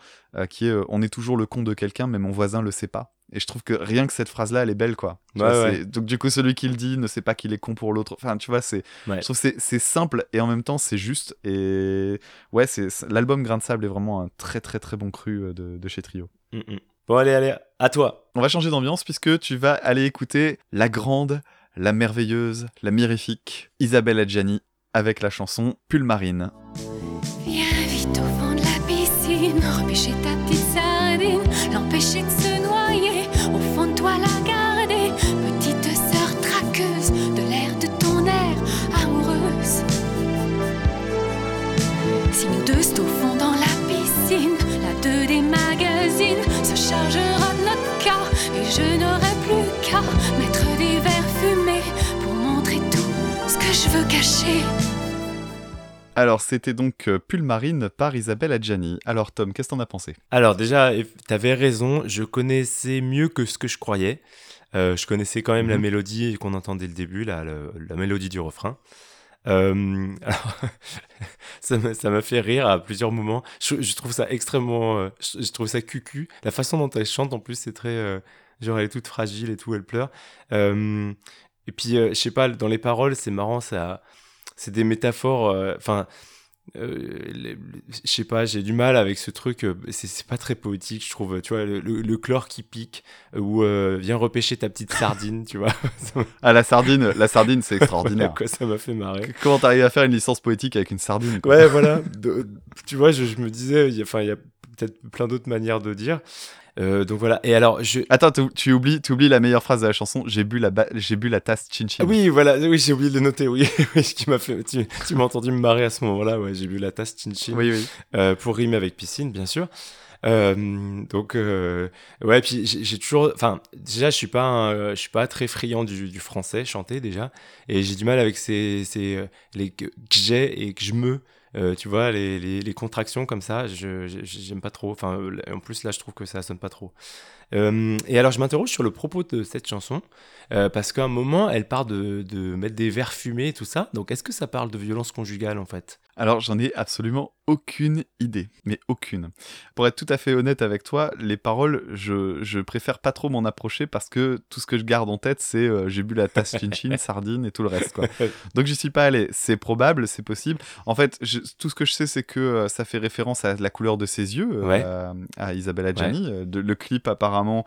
[SPEAKER 1] qui est On est toujours le con de quelqu'un, mais mon voisin le sait pas. Et je trouve que rien que cette phrase-là, elle est belle, quoi.
[SPEAKER 2] Ouais,
[SPEAKER 1] vois,
[SPEAKER 2] ouais.
[SPEAKER 1] Donc du coup, celui qui le dit ne sait pas qu'il est con pour l'autre. Enfin, tu vois, c'est
[SPEAKER 2] Ouais.
[SPEAKER 1] je trouve que c'est- simple et en même temps c'est juste. Et ouais, c'est l'album Grain de Sable est vraiment un très très très bon cru euh, de, de chez Trio.
[SPEAKER 2] Mm, mm. Bon, allez, allez, à toi.
[SPEAKER 1] On va changer d'ambiance puisque tu vas aller écouter la grande, la merveilleuse, la mirifique Isabelle Adjani avec la chanson Pull Marine.
[SPEAKER 5] Viens vite au fond de la piscine, repêcher ta plus qu'à mettre des verres fumés pour montrer tout ce que je veux cacher.
[SPEAKER 1] Alors c'était donc euh, Pull Marine par Isabelle Adjani. Alors Tom, qu'est-ce que t'en as pensé?
[SPEAKER 2] Alors déjà, t'avais raison, je connaissais mieux que ce que je croyais. Euh, je connaissais quand même la
[SPEAKER 1] Mhm.
[SPEAKER 2] mélodie qu'on entendait le début, là, le- la mélodie du refrain. Euh, alors, ça m'a ça m'a fait rire à plusieurs moments. Je, je trouve ça extrêmement... euh, je, je trouve ça cucu. La façon dont elle chante, en plus, c'est très... genre, elle est toute fragile et tout, elle pleure. Euh, et puis, euh, je sais pas, dans les paroles, c'est marrant, ça... C'est des métaphores... euh, Enfin... euh, je sais pas, j'ai du mal avec ce truc. C'est pas très poétique, je trouve. Tu vois, le, le- le chlore qui pique, ou viens repêcher ta petite sardine, tu vois.
[SPEAKER 1] Ah la sardine, la sardine c'est extraordinaire.
[SPEAKER 2] quoi, ça m'a fait marrer.
[SPEAKER 1] Comment t'arrives à faire une licence poétique avec une sardine quoi?
[SPEAKER 2] Ouais, voilà. De- tu vois, je, je me disais, il y a- enfin, il y a peut-être plein d'autres manières de dire. Euh, donc voilà. Et alors, je.
[SPEAKER 1] Attends, tu, tu oublies, tu oublies la meilleure phrase de la chanson. J'ai bu la, ba- j'ai bu la tasse chin chin.
[SPEAKER 2] Oui, voilà, oui, j'ai oublié de le noter, oui, oui, ce qui m'a fait, tu, tu m'as entendu me marrer à ce moment-là, ouais, j'ai vu la tasse chin chin.
[SPEAKER 1] oui, oui.
[SPEAKER 2] Euh, pour rimer avec piscine, bien sûr. Euh, donc euh, ouais, puis j'ai toujours, enfin déjà je suis pas, un, je suis pas très friand du, du français chanté déjà, et j'ai du mal avec ces, ces les que que j'ai et que je me, euh, tu vois, les, les, les contractions comme ça, je j'aime pas trop. Enfin, euh, en plus là, je trouve que ça sonne pas trop. Euh, et alors, je m'interroge sur le propos de cette chanson, euh, parce qu'à un moment, elle part de, de mettre des verres fumés et tout ça. Donc, est-ce que ça parle de violence conjugale en fait?
[SPEAKER 1] Alors, j'en ai absolument aucune idée, mais aucune. Pour être tout à fait honnête avec toi, les paroles, je, je préfère pas trop m'en approcher parce que tout ce que je garde en tête, c'est euh, j'ai bu la tasse chin chin, sardine et tout le reste, quoi. Donc, j'y suis pas allé. C'est probable, c'est possible. En fait, je- tout ce que je sais, c'est que euh, ça fait référence à la couleur de ses yeux, euh,
[SPEAKER 2] Ouais.
[SPEAKER 1] à, à Isabelle Adjani. Euh, de- le clip, apparemment,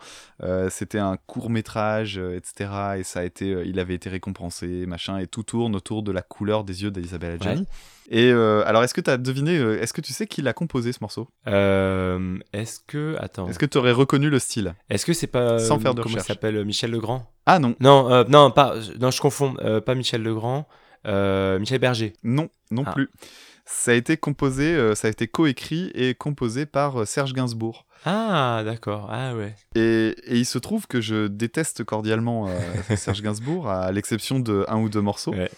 [SPEAKER 1] c'était un court métrage, etc. Et ça a été, il avait été récompensé, machin, et tout tourne autour de la couleur des yeux d'Isabelle Adjani. Et euh, alors, est-ce que tu as deviné, euh, est-ce que tu sais qui l'a composé ce morceau?
[SPEAKER 2] Euh, Est-ce que attends,
[SPEAKER 1] Est-ce que tu aurais reconnu le style?
[SPEAKER 2] Est-ce que c'est pas
[SPEAKER 1] Sans faire de
[SPEAKER 2] comment
[SPEAKER 1] recherche.
[SPEAKER 2] s'appelle Michel Legrand?
[SPEAKER 1] Ah non,
[SPEAKER 2] Non, non, pas, non, je confonds. pas Michel Legrand, Michel Berger.
[SPEAKER 1] non, non
[SPEAKER 2] Ah.
[SPEAKER 1] plus. Ça a été composé, ça a été coécrit et composé par Serge Gainsbourg.
[SPEAKER 2] Ah, d'accord. Ah ouais.
[SPEAKER 1] Et, et il se trouve que je déteste cordialement euh, Serge Gainsbourg, à l'exception de un ou deux morceaux.
[SPEAKER 2] Ouais.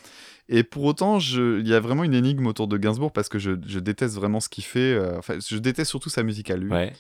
[SPEAKER 1] Et pour autant, je- il y a vraiment une énigme autour de Gainsbourg parce que je, je déteste vraiment ce qu'il fait. euh, Enfin, je déteste surtout sa musique à lui.
[SPEAKER 2] Ouais.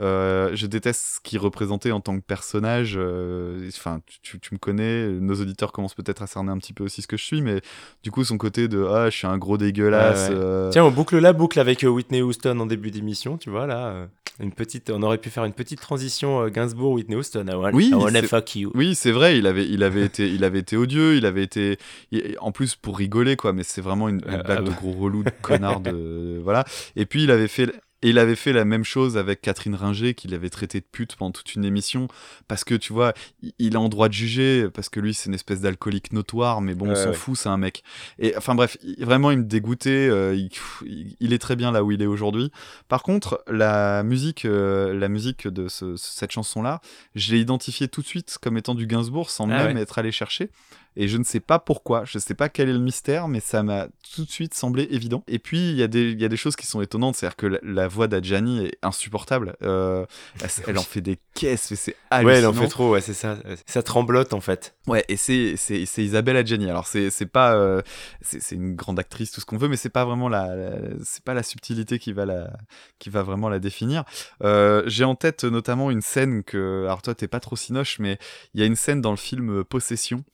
[SPEAKER 1] Euh, je déteste ce qu'il représentait en tant que personnage. euh, Enfin, tu, tu- tu me connais, nos auditeurs commencent peut-être à cerner un petit peu aussi ce que je suis, mais du coup, son côté de ah, je suis un gros dégueulasse.
[SPEAKER 2] Ouais, ouais.
[SPEAKER 1] euh,
[SPEAKER 2] Tiens, on boucle la boucle avec Whitney Houston en début d'émission, tu vois là. une petite, on aurait pu faire une petite transition Gainsbourg Whitney Houston. I
[SPEAKER 1] Oui,
[SPEAKER 2] wanna
[SPEAKER 1] c'est-
[SPEAKER 2] fuck you.
[SPEAKER 1] Oui, c'est vrai, il avait, il avait été, il avait été odieux, il avait été, il- en plus pour rigoler quoi, mais c'est vraiment une, une blague
[SPEAKER 2] ah
[SPEAKER 1] de
[SPEAKER 2] bah.
[SPEAKER 1] gros relou, de connard de, voilà. Et puis il avait fait Et il avait fait la même chose avec Catherine Ringer, qu'il avait traité de pute pendant toute une émission, parce que tu vois, il- a en droit de juger, parce que lui c'est une espèce d'alcoolique notoire, mais bon, on s'en
[SPEAKER 2] ouais.
[SPEAKER 1] fout, c'est un mec. Et enfin bref, vraiment il me dégoûtait, euh, il, il- il est très bien là où il est aujourd'hui. Par contre, la musique, euh, la musique de ce- cette chanson-là, je l'ai identifiée tout de suite comme étant du Gainsbourg, sans
[SPEAKER 2] Ah
[SPEAKER 1] même
[SPEAKER 2] ouais.
[SPEAKER 1] être allé chercher. Et je ne sais pas pourquoi, je ne sais pas quel est le mystère, mais ça m'a tout de suite semblé évident. Et puis, il y, a des- il y a des choses qui sont étonnantes, c'est-à-dire que la, la voix d'Adjani est insupportable. Euh, elle, elle en fait des caisses, mais c'est hallucinant.
[SPEAKER 2] Ouais, elle en fait trop, ouais, c'est ça. Ça tremblote en fait.
[SPEAKER 1] Ouais, et c'est Isabelle Adjani. Alors c'est pas euh, c'est c'est une grande actrice tout ce qu'on veut, mais c'est pas vraiment la, la- c'est pas la subtilité qui va la qui va vraiment la définir. Euh, J'ai en tête notamment une scène que alors toi t'es pas trop sinoche, mais il y a une scène dans le film Possession.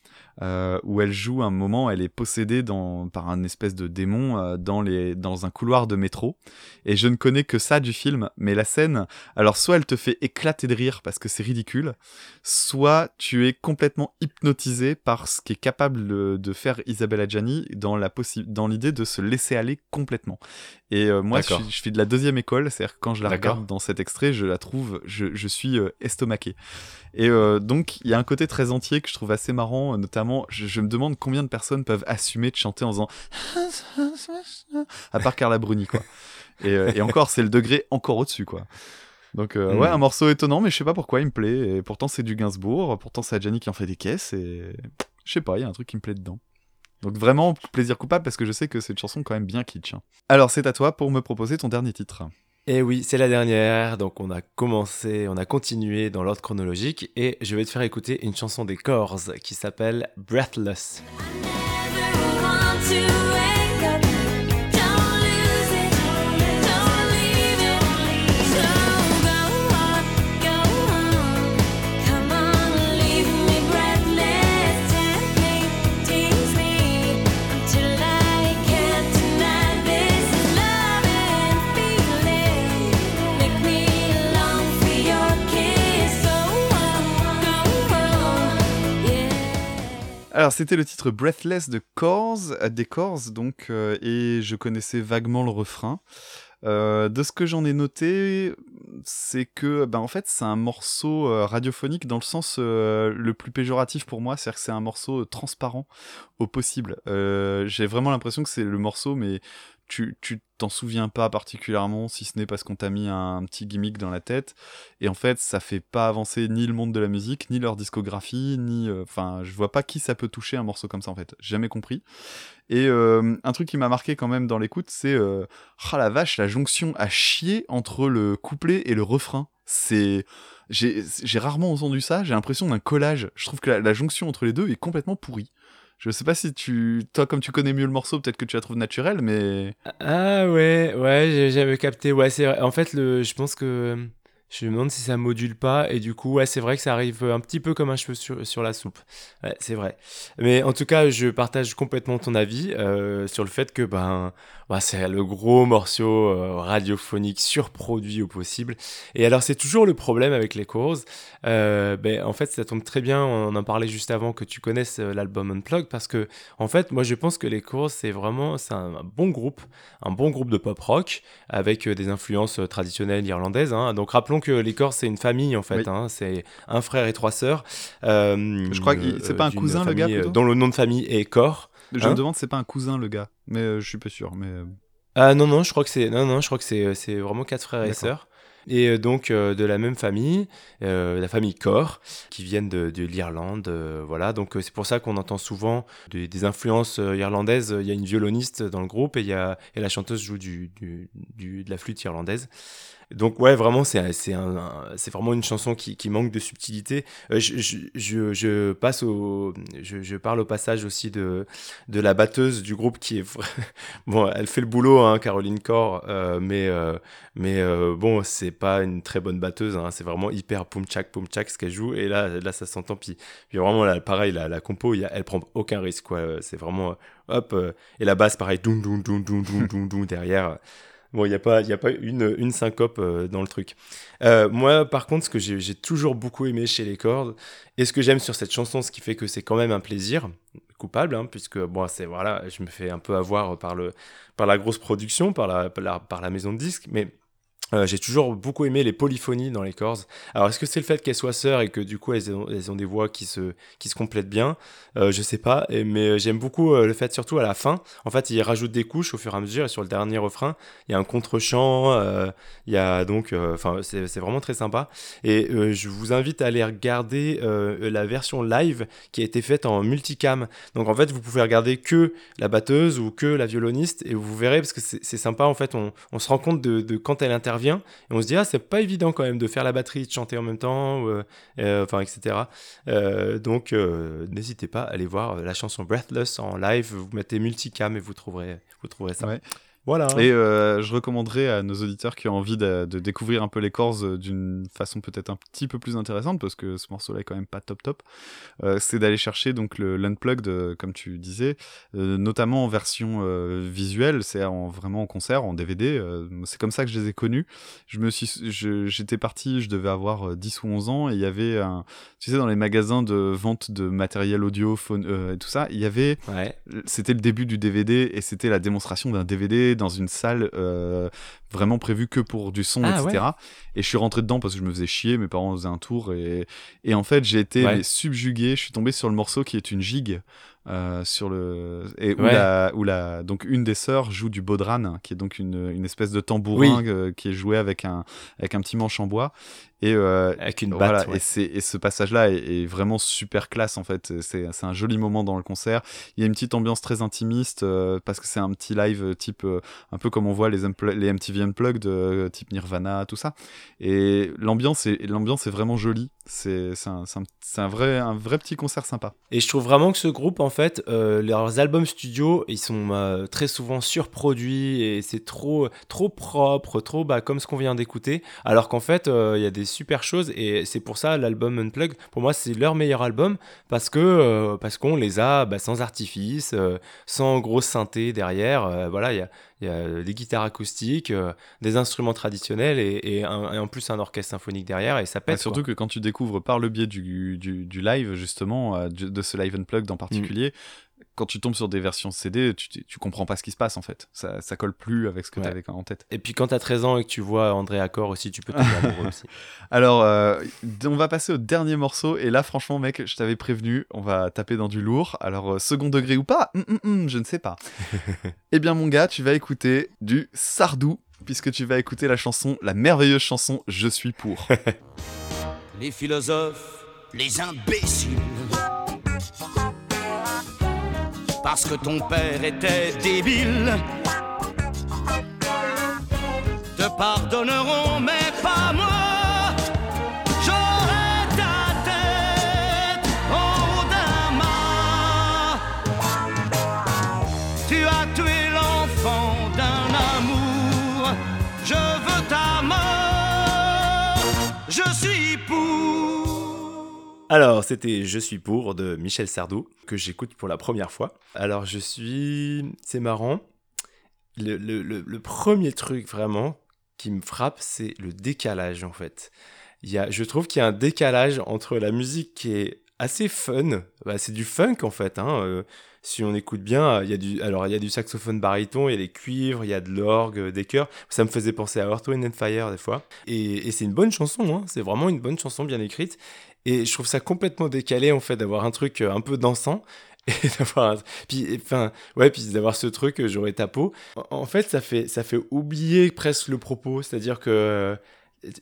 [SPEAKER 1] Euh, où elle joue un moment, elle est possédée dans, par un espèce de démon euh, dans, les, dans un couloir de métro. Et je ne connais que ça du film, mais la scène, alors soit elle te fait éclater de rire parce que c'est ridicule, soit tu es complètement hypnotisé par ce qu'est capable de, de faire Isabelle Adjani dans la possi- dans l'idée de se laisser aller complètement. Et euh, moi, je je suis de la deuxième école, c'est-à-dire quand je la regarde dans cet extrait, je la trouve, je, je suis euh, estomaqué. Et euh, donc, il y a un côté très entier que je trouve assez marrant, euh, notamment, je, je me demande combien de personnes peuvent assumer de chanter en faisant à part Carla Bruni, quoi. Et, euh, et encore, c'est le degré encore au-dessus, quoi. Donc, euh,
[SPEAKER 2] Mm.
[SPEAKER 1] ouais, un morceau étonnant, mais je sais pas pourquoi il me plaît. Et pourtant, c'est du Gainsbourg, pourtant, c'est Adjani qui en fait des caisses, et je sais pas, il y a un truc qui me plaît dedans. Donc, vraiment, plaisir coupable, parce que je sais que c'est une chanson quand même bien kitsch. hein. Alors, c'est à toi pour me proposer ton dernier titre.
[SPEAKER 2] Et oui, c'est la dernière, donc on a commencé, on a continué dans l'ordre chronologique, et je vais te faire écouter une chanson des Corrs qui s'appelle Breathless.
[SPEAKER 1] Alors, c'était le titre Breathless de Corrs, euh, des Corrs, donc, euh, et je connaissais vaguement le refrain. Euh, de ce que j'en ai noté, c'est que, ben, en fait, c'est un morceau radiophonique dans le sens le plus péjoratif pour moi, c'est-à-dire que c'est un morceau transparent au possible. J'ai vraiment l'impression que c'est le morceau, mais tu tu t'en souviens pas particulièrement, si ce n'est parce qu'on t'a mis un, petit gimmick dans la tête. Et en fait, ça fait pas avancer ni le monde de la musique, ni leur discographie, ni. euh, Enfin, je vois pas qui ça peut toucher un morceau comme ça en fait. Jamais compris. Et euh, un truc qui m'a marqué quand même dans l'écoute, c'est. euh, Ah la vache, la jonction à chier entre le couplet et le refrain. C'est. J'ai rarement entendu ça, j'ai l'impression d'un collage. Je trouve que la jonction entre les deux est complètement pourrie. Je sais pas si tu. Toi, comme tu connais mieux le morceau, peut-être que tu la trouves naturelle, mais.
[SPEAKER 2] Ah ouais, ouais, j'avais capté. Ouais, c'est vrai. En fait, le, je pense que je me demande si ça module pas. Et du coup, ouais, c'est vrai que ça arrive un petit peu comme un cheveu sur, sur la soupe. Ouais, c'est vrai. Mais en tout cas, je partage complètement ton avis euh, sur le fait que ben, ouais, c'est le gros morceau euh, radiophonique surproduit au possible. Et alors, c'est toujours le problème avec les causes. Euh, ben, en fait, ça tombe très bien. On en parlait juste avant que tu connaisses euh, l'album Unplugged parce que, en fait, moi, je pense que les causes, c'est vraiment, c'est un, un bon groupe, un bon groupe de pop rock avec des influences traditionnelles irlandaises. hein. Donc, rappelons que les Corses, c'est une famille en fait.
[SPEAKER 1] Oui.
[SPEAKER 2] hein. C'est un frère et trois sœurs.
[SPEAKER 1] Je crois que c'est pas un cousin, le gars, plutôt?
[SPEAKER 2] Dont le nom de famille est Cor.
[SPEAKER 1] Je
[SPEAKER 2] Hein
[SPEAKER 1] me demande, c'est pas un cousin, le gars. Mais euh, je suis pas sûr. Mais. euh,
[SPEAKER 2] Ah non, non, je crois que c'est non, non, je crois que c'est c'est vraiment quatre frères et sœurs. Et euh, donc euh, de la même famille, euh, la famille Cor, qui viennent de, de l'Irlande, euh, voilà. Donc euh, c'est pour ça qu'on entend souvent des, des influences euh, irlandaises. Il y a une violoniste dans le groupe et il y a et la chanteuse joue du, du, du- de la flûte irlandaise. Donc ouais, vraiment, c'est un, vraiment une chanson qui, qui manque de subtilité. Euh, je, je, je, passe au, je, parle au passage aussi de de la batteuse du groupe qui est bon, elle fait le boulot, hein, Caroline Corr, euh, mais euh, mais euh, bon, c'est pas une très bonne batteuse. Hein, c'est vraiment hyper poum tchak poum tchak ce qu'elle joue. Et là, là, ça s'entend. Puis, puis vraiment, là, pareil, la, la compo, y a- elle prend aucun risque. C'est vraiment hop. et la basse, pareil, doum doum doum doum doum doum derrière. Bon, il n'y a pas, y a pas une, une syncope euh, dans le truc. Euh, moi, par contre, ce que j'ai toujours beaucoup aimé chez les cordes, et ce que j'aime sur cette chanson, ce qui fait que c'est quand même un plaisir coupable, hein, puisque bon, c'est voilà, je me fais un peu avoir par le, par la grosse production, par la, par la, par la maison de disques, mais Euh, j'ai toujours beaucoup aimé les polyphonies dans les cordes. Alors, est-ce que c'est le fait qu'elles soient sœurs et que du coup elles ont, des voix qui se, qui se complètent bien? Euh, Je sais pas, mais euh, j'aime beaucoup euh, le fait, surtout à la fin. En fait, ils rajoutent des couches au fur et à mesure, et sur le dernier refrain, il y a un contre-champ, y a donc. Enfin, c'est vraiment très sympa. Et je vous invite à aller regarder la version live qui a été faite en multicam. Donc, en fait, vous pouvez regarder que la batteuse ou que la violoniste, et vous verrez, parce que c'est sympa, en fait, on, se rend compte de quand elle intervient et on se dit ah c'est pas évident quand même de faire la batterie de chanter en même temps euh, enfin etc Euh, donc euh, n'hésitez pas à aller voir la chanson Breathless en live. Vous mettez multicam et vous trouverez vous trouverez ça.
[SPEAKER 1] Ouais.
[SPEAKER 2] Voilà
[SPEAKER 1] Et euh, je recommanderais à nos auditeurs qui ont envie de, de découvrir un peu les corses euh, d'une façon peut-être un petit peu plus intéressante, parce que ce morceau-là est quand même pas top top, euh, c'est d'aller chercher donc le l'unplugged, comme tu disais, euh, notamment en version euh, visuelle, c'est en, vraiment en concert, en DVD. euh, c'est comme ça que je les ai connus. Je me suis, je- j'étais parti, je devais avoir euh, 10 ou 11 ans, et il y avait un, tu sais, dans les magasins de vente de matériel audio, phone, euh, et tout ça, il y avait
[SPEAKER 2] ouais
[SPEAKER 1] c'était le début du DVD et c'était la démonstration d'un DVD dans une salle euh, vraiment prévue que pour du son,
[SPEAKER 2] Ah,
[SPEAKER 1] etc. Et je suis rentré dedans parce que je me faisais chier, mes parents faisaient un tour et, et en fait j'ai été
[SPEAKER 2] Ouais.
[SPEAKER 1] subjugué. Je suis tombé sur le morceau qui est une gigue. euh, sur le et où,
[SPEAKER 2] Ouais.
[SPEAKER 1] la, où la donc une des sœurs joue du bodran qui est donc une, une espèce de tambourin
[SPEAKER 2] Oui.
[SPEAKER 1] euh, qui est joué avec un avec un petit manche en bois et euh,
[SPEAKER 2] avec une
[SPEAKER 1] voilà,
[SPEAKER 2] batte ouais.
[SPEAKER 1] et, c'est, et ce passage-là est, est vraiment super classe en fait. C'est, c'est un joli moment dans le concert. Il y a une petite ambiance très intimiste euh, parce que c'est un petit live euh, type euh, un peu comme on voit les, les MTV Unplugged, euh, type Nirvana, tout ça. Et l'ambiance est, l'ambiance est vraiment jolie. C'est, c'est, un, c'est, un, c'est un vrai, un vrai petit concert sympa.
[SPEAKER 2] Et je trouve vraiment que ce groupe, en fait, euh, leurs albums studio, ils sont euh, très souvent surproduits et c'est trop, trop propre, trop bah, comme ce qu'on vient d'écouter. Alors qu'en fait, euh, il y a des super choses et c'est pour ça l'album Unplugged, pour moi, c'est leur meilleur album parce que euh, parce qu'on les a bah, sans artifice, euh, sans grosse synthé derrière. euh, voilà, il y a, y a des guitares acoustiques, des instruments traditionnels et, et un- et en plus un orchestre symphonique derrière et ça
[SPEAKER 1] Bah,
[SPEAKER 2] pète.
[SPEAKER 1] surtout
[SPEAKER 2] quoi.
[SPEAKER 1] que quand tu découvres par le biais du, du, du live, justement, de ce live unplugged en particulier, quand tu tombes sur des versions CD, tu, tu comprends pas ce qui se passe en fait. Ça, ça colle plus avec ce que
[SPEAKER 2] Ouais.
[SPEAKER 1] tu avais en tête.
[SPEAKER 2] Et puis quand t'as 13 ans et que tu vois André Accor aussi, tu peux tomber amoureux aussi.
[SPEAKER 1] Alors, euh, on va passer au dernier morceau. Et là, franchement, mec, je t'avais prévenu, on va taper dans du lourd. Alors, euh, second degré ou pas? Hum, hum, hum, Je ne sais pas. eh bien, mon gars, tu vas écouter du Sardou, puisque tu vas écouter la chanson, la merveilleuse chanson Je suis pour.
[SPEAKER 3] Les philosophes,
[SPEAKER 4] Les imbéciles.
[SPEAKER 3] Parce que ton père était débile, te pardonneront, mais pas moi.
[SPEAKER 2] Alors, c'était Je suis pour de Michel Sardou, que j'écoute pour la première fois. Alors, je suis. C'est marrant. Le, premier truc vraiment qui me frappe, c'est le décalage en fait. Il y a, je trouve qu'il y a un décalage entre la musique qui est assez fun, bah, c'est du funk en fait. hein, euh, si on écoute bien, il y a du, alors il y a du saxophone baryton, il y a des cuivres, il y a de l'orgue, euh, des chœurs. Ça me faisait penser à Earth, Wind and Fire des fois. Et, et c'est une bonne chanson, hein, c'est vraiment une bonne chanson bien écrite. Et je trouve ça complètement décalé en fait d'avoir un truc euh, un peu dansant et d'avoir puis enfin ouais puis d'avoir ce truc euh, j'aurais ta peau. En- fait ça fait ça fait oublier presque le propos, c'est-à-dire que euh,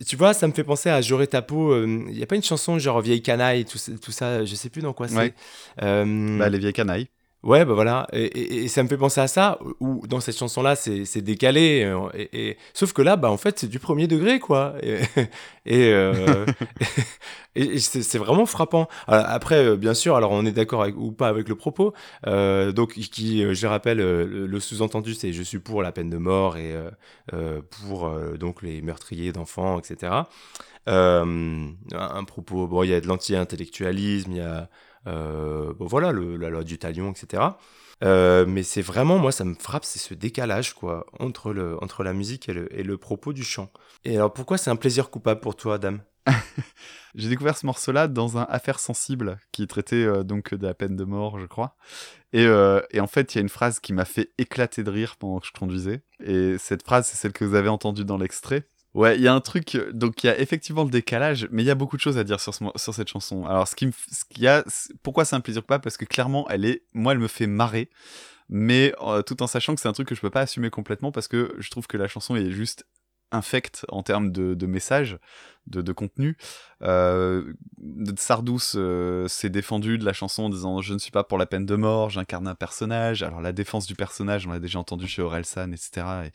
[SPEAKER 2] tu vois, ça me fait penser à J'aurais ta peau. Il n'y a pas une chanson genre Vieille canaille, tout, ça- tout ça, je sais plus dans quoi c'est.
[SPEAKER 1] Ouais.
[SPEAKER 2] Euh,
[SPEAKER 1] bah, les vieilles canailles.
[SPEAKER 2] Ouais, bah voilà. Et, et- ça me fait penser à ça, où dans cette chanson-là, c'est décalé. euh, Et, Sauf que là, bah, en fait, c'est du premier degré, quoi. Et, euh, c'est vraiment frappant. Alors, après, euh, bien sûr, alors on est d'accord ou pas avec le propos. euh, donc, qui, je rappelle, le, sous-entendu, c'est je suis pour la peine de mort et pour donc les meurtriers d'enfants, etc. Un, propos, bon, il y a de l'anti-intellectualisme, il y a bon, voilà, la loi du talion, etc. Euh, mais c'est vraiment, moi, ça me frappe, c'est ce décalage, quoi, entre, le, entre la musique et le, propos du chant. Et alors, pourquoi c'est un plaisir coupable pour toi, Adam?
[SPEAKER 1] J'ai découvert ce morceau-là dans un Affaire sensible qui traitait euh, donc de la peine de mort, je crois. Euh, et en fait, il y a une phrase qui m'a fait éclater de rire pendant que je conduisais. Et cette phrase, c'est celle que vous avez entendue dans l'extrait. Ouais, il y a un truc, euh, donc il y a effectivement le décalage, mais il y a beaucoup de choses à dire sur, ce sur cette chanson. Alors, ce qui me, ce qu'il y a, pourquoi c'est un plaisir pas Parce que clairement, elle est, moi, elle me fait marrer, mais euh, tout en sachant que c'est un truc que je peux pas assumer complètement parce que je trouve que la chanson est juste infecte en termes de, de message, de, de contenu. Euh, Sardou euh, s'est défendu de la chanson en disant je ne suis pas pour la peine de mort, j'incarne un personnage. Alors la défense du personnage, on l'a déjà entendu chez Orelsan, etc. Et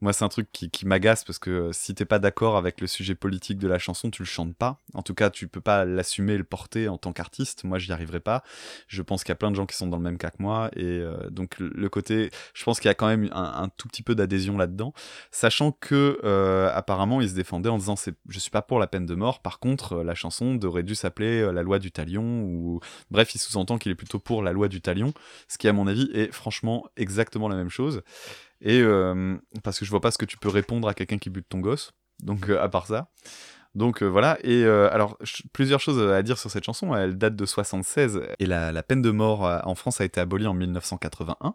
[SPEAKER 1] moi, c'est un truc qui, qui m'agace parce que euh, si t'es pas d'accord avec le sujet politique de la chanson, tu le chantes pas. En tout cas, tu peux pas l'assumer le porter en tant qu'artiste. Moi, j'y arriverai pas. Je pense qu'il y a plein de gens qui sont dans le même cas que moi. Et euh, donc, le, côté, je pense qu'il y a quand même un, tout petit peu d'adhésion là-dedans. Sachant que, euh, apparemment, il se défendait en disant je suis pas pour la peine de mort. Par contre, euh, la chanson aurait dû s'appeler euh, La loi du talion. Ou... Bref, il sous-entend qu'il est plutôt pour la loi du talion. Ce qui, à mon avis, est franchement exactement la même chose. Et euh, parce que je vois pas ce que tu peux répondre à quelqu'un qui bute ton gosse. Donc, à part ça. Donc euh, voilà, et euh, alors plusieurs choses à dire sur cette chanson, elle date de 76 et la, peine de mort euh, en France a été abolie en 1981.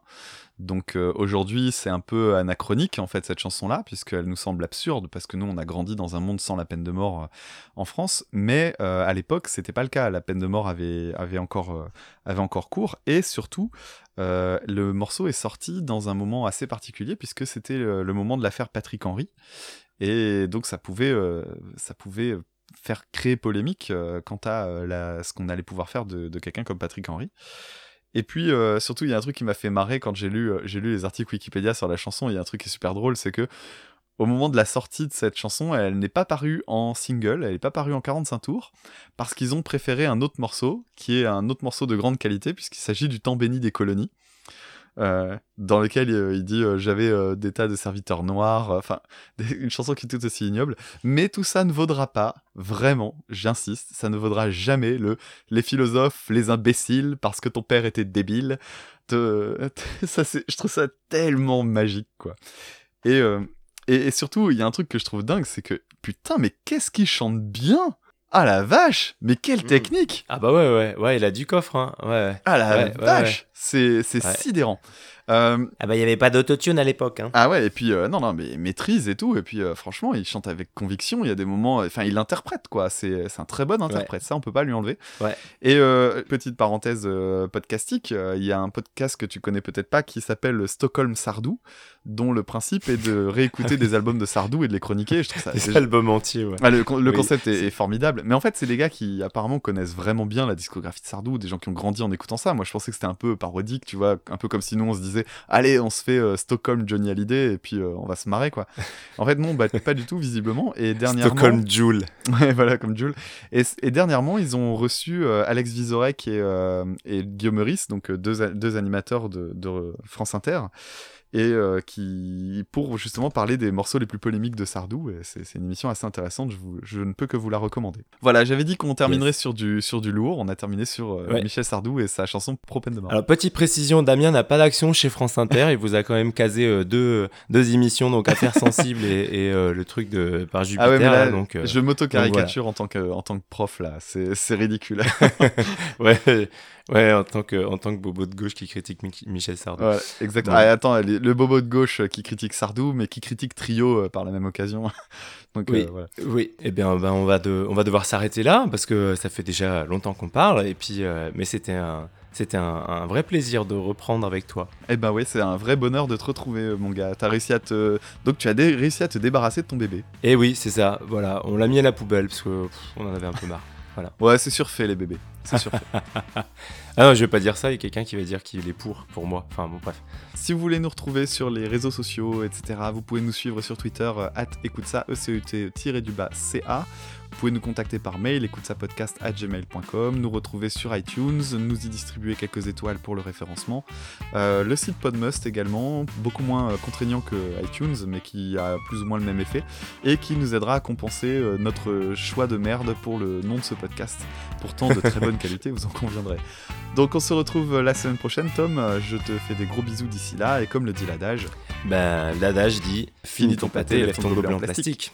[SPEAKER 1] Donc aujourd'hui c'est un peu anachronique en fait cette chanson-là, puisqu'elle nous semble absurde, parce que nous on a grandi dans un monde sans la peine de mort en France, mais à l'époque c'était pas le cas, la peine de mort avait, encore, avait encore cours, et surtout le morceau est sorti dans un moment assez particulier, puisque c'était le moment de l'affaire Patrick Henry. Et donc ça pouvait, euh, ça pouvait faire créer polémique euh, quant à euh, ce qu'on allait pouvoir faire de, quelqu'un comme Patrick Henry. Et puis surtout, il y a un truc qui m'a fait marrer quand j'ai lu, j'ai lu les articles Wikipédia sur la chanson. Il y a un truc qui est super drôle, c'est que au moment de la sortie de cette chanson, elle n'est pas parue en single, elle n'est pas parue en 45 tours, parce qu'ils ont préféré un autre morceau, qui est un autre morceau de grande qualité, puisqu'il s'agit du temps béni des colonies. Euh, dans lequel euh, il dit euh, j'avais des tas de serviteurs noirs, enfin une chanson qui est tout aussi ignoble, mais tout ça ne vaudra pas, vraiment, j'insiste, ça ne vaudra jamais le les philosophes, les imbéciles, parce que ton père était débile. Te- ça, c'est, je trouve ça tellement magique, quoi. Et, et, et surtout, il y a un truc que je trouve dingue, c'est que putain, mais qu'est-ce qu'il chante bien Ah la vache Mais quelle
[SPEAKER 2] Mm.
[SPEAKER 1] technique
[SPEAKER 2] Ah bah ouais, ouais, ouais, il a du coffre, hein. Ouais.
[SPEAKER 1] Ah la
[SPEAKER 2] Ouais, ouais,
[SPEAKER 1] vache C'est, c'est
[SPEAKER 2] Ouais.
[SPEAKER 1] sidérant. Euh,
[SPEAKER 2] Ah bah il y avait pas d'autotune à l'époque, hein.
[SPEAKER 1] Ah ouais, et puis euh, non, non, mais maîtrise et tout, et puis euh, franchement, il chante avec conviction. Il y a des moments, enfin, il interprète quoi. C'est un très bon interprète, ça on peut pas lui enlever.
[SPEAKER 2] Ouais.
[SPEAKER 1] Et petite parenthèse podcastique, il y a un podcast que tu connais peut-être pas qui s'appelle Stockholm Sardou, dont le principe est de réécouter des albums de Sardou et de les chroniquer. Je trouve ça.
[SPEAKER 2] Des albums entiers, ouais.
[SPEAKER 1] Ah, le, con- le
[SPEAKER 2] Oui.
[SPEAKER 1] concept est, est formidable, mais en fait, c'est des gars qui apparemment connaissent vraiment bien la discographie de Sardou, des gens qui ont grandi en écoutant ça. Moi, je pensais que c'était un peu parodique, tu vois, un peu comme si nous on se disait, allez, on se fait euh, Stockholm Johnny Hallyday et puis euh, on va se marrer, quoi. En fait, non, bah, pas du tout, visiblement. Et dernièrement.
[SPEAKER 2] Stockholm Joule.
[SPEAKER 1] Ouais, voilà, comme Jules. Et, et dernièrement, ils ont reçu euh, Alex Vizorek et, et Guillaume Meurice, donc deux, deux animateurs de, de France Inter, et euh, qui pour justement parler des morceaux les plus polémiques de Sardou. C'est une émission assez intéressante. Je, vous- je ne peux que vous la recommander. Voilà, j'avais dit qu'on terminerait sur du sur du lourd. On a terminé sur euh,
[SPEAKER 2] Ouais.
[SPEAKER 1] Michel Sardou et sa chanson Pro peine de mort.
[SPEAKER 2] Alors, petite précision, Damien n'a pas d'action chez France Inter. Il vous a quand même casé euh, deux, deux émissions, donc Affaires sensibles et, et, le truc de par Jupiter.
[SPEAKER 1] ah ouais, mais là,
[SPEAKER 2] là, donc,
[SPEAKER 1] je m'auto-caricature en tant que en tant que prof là. C'est c'est ridicule.
[SPEAKER 2] ouais, ouais, en tant que en tant que bobo de gauche qui critique Mi- Michel Sardou.
[SPEAKER 1] Ouais, exactement. Ah, attends, le bobo de gauche euh, qui critique Sardou, mais qui critique Trio euh, par la même occasion. Donc
[SPEAKER 2] Oui.
[SPEAKER 1] euh, voilà.
[SPEAKER 2] Oui, eh bien, ben, on va de, on va devoir s'arrêter là parce que ça fait déjà longtemps qu'on parle et puis, euh, mais c'était un, c'était un, un vrai plaisir de reprendre avec toi.
[SPEAKER 1] Eh ben oui, c'est un vrai bonheur de te retrouver, mon gars. T'as réussi à te, donc tu as réussi à te débarrasser de ton bébé.
[SPEAKER 2] Et oui, c'est ça. Voilà, on l'a mis à la poubelle parce que pff, on en avait un peu marre.
[SPEAKER 1] Ouais, c'est surfait les bébés. C'est surfait.
[SPEAKER 2] Ah non, je vais pas dire ça. Il y a quelqu'un qui va dire qu'il est pour, pour moi. Enfin bon, bref.
[SPEAKER 1] si vous voulez nous retrouver sur les réseaux sociaux, etc., vous pouvez nous suivre sur Twitter, euh, at écoute ça, e c e t tiré du bas ca. Vous pouvez nous contacter par mail, écoute ça podcast at gmail.com, nous retrouver sur iTunes, nous y distribuer quelques étoiles pour le référencement. Euh, le site Podmust également, beaucoup moins euh, contraignant que iTunes, mais qui a plus ou moins le même effet, et qui nous aidera à compenser notre choix de merde pour le nom de ce podcast. Pourtant de très bonne qualité, vous en conviendrez. Donc on se retrouve euh, la semaine prochaine, Tom. Euh, Je te fais des gros bisous d'ici là, et comme le dit l'adage,
[SPEAKER 2] Ben, l'adage dit finis ton pâté, lève ton gobelet en plastique.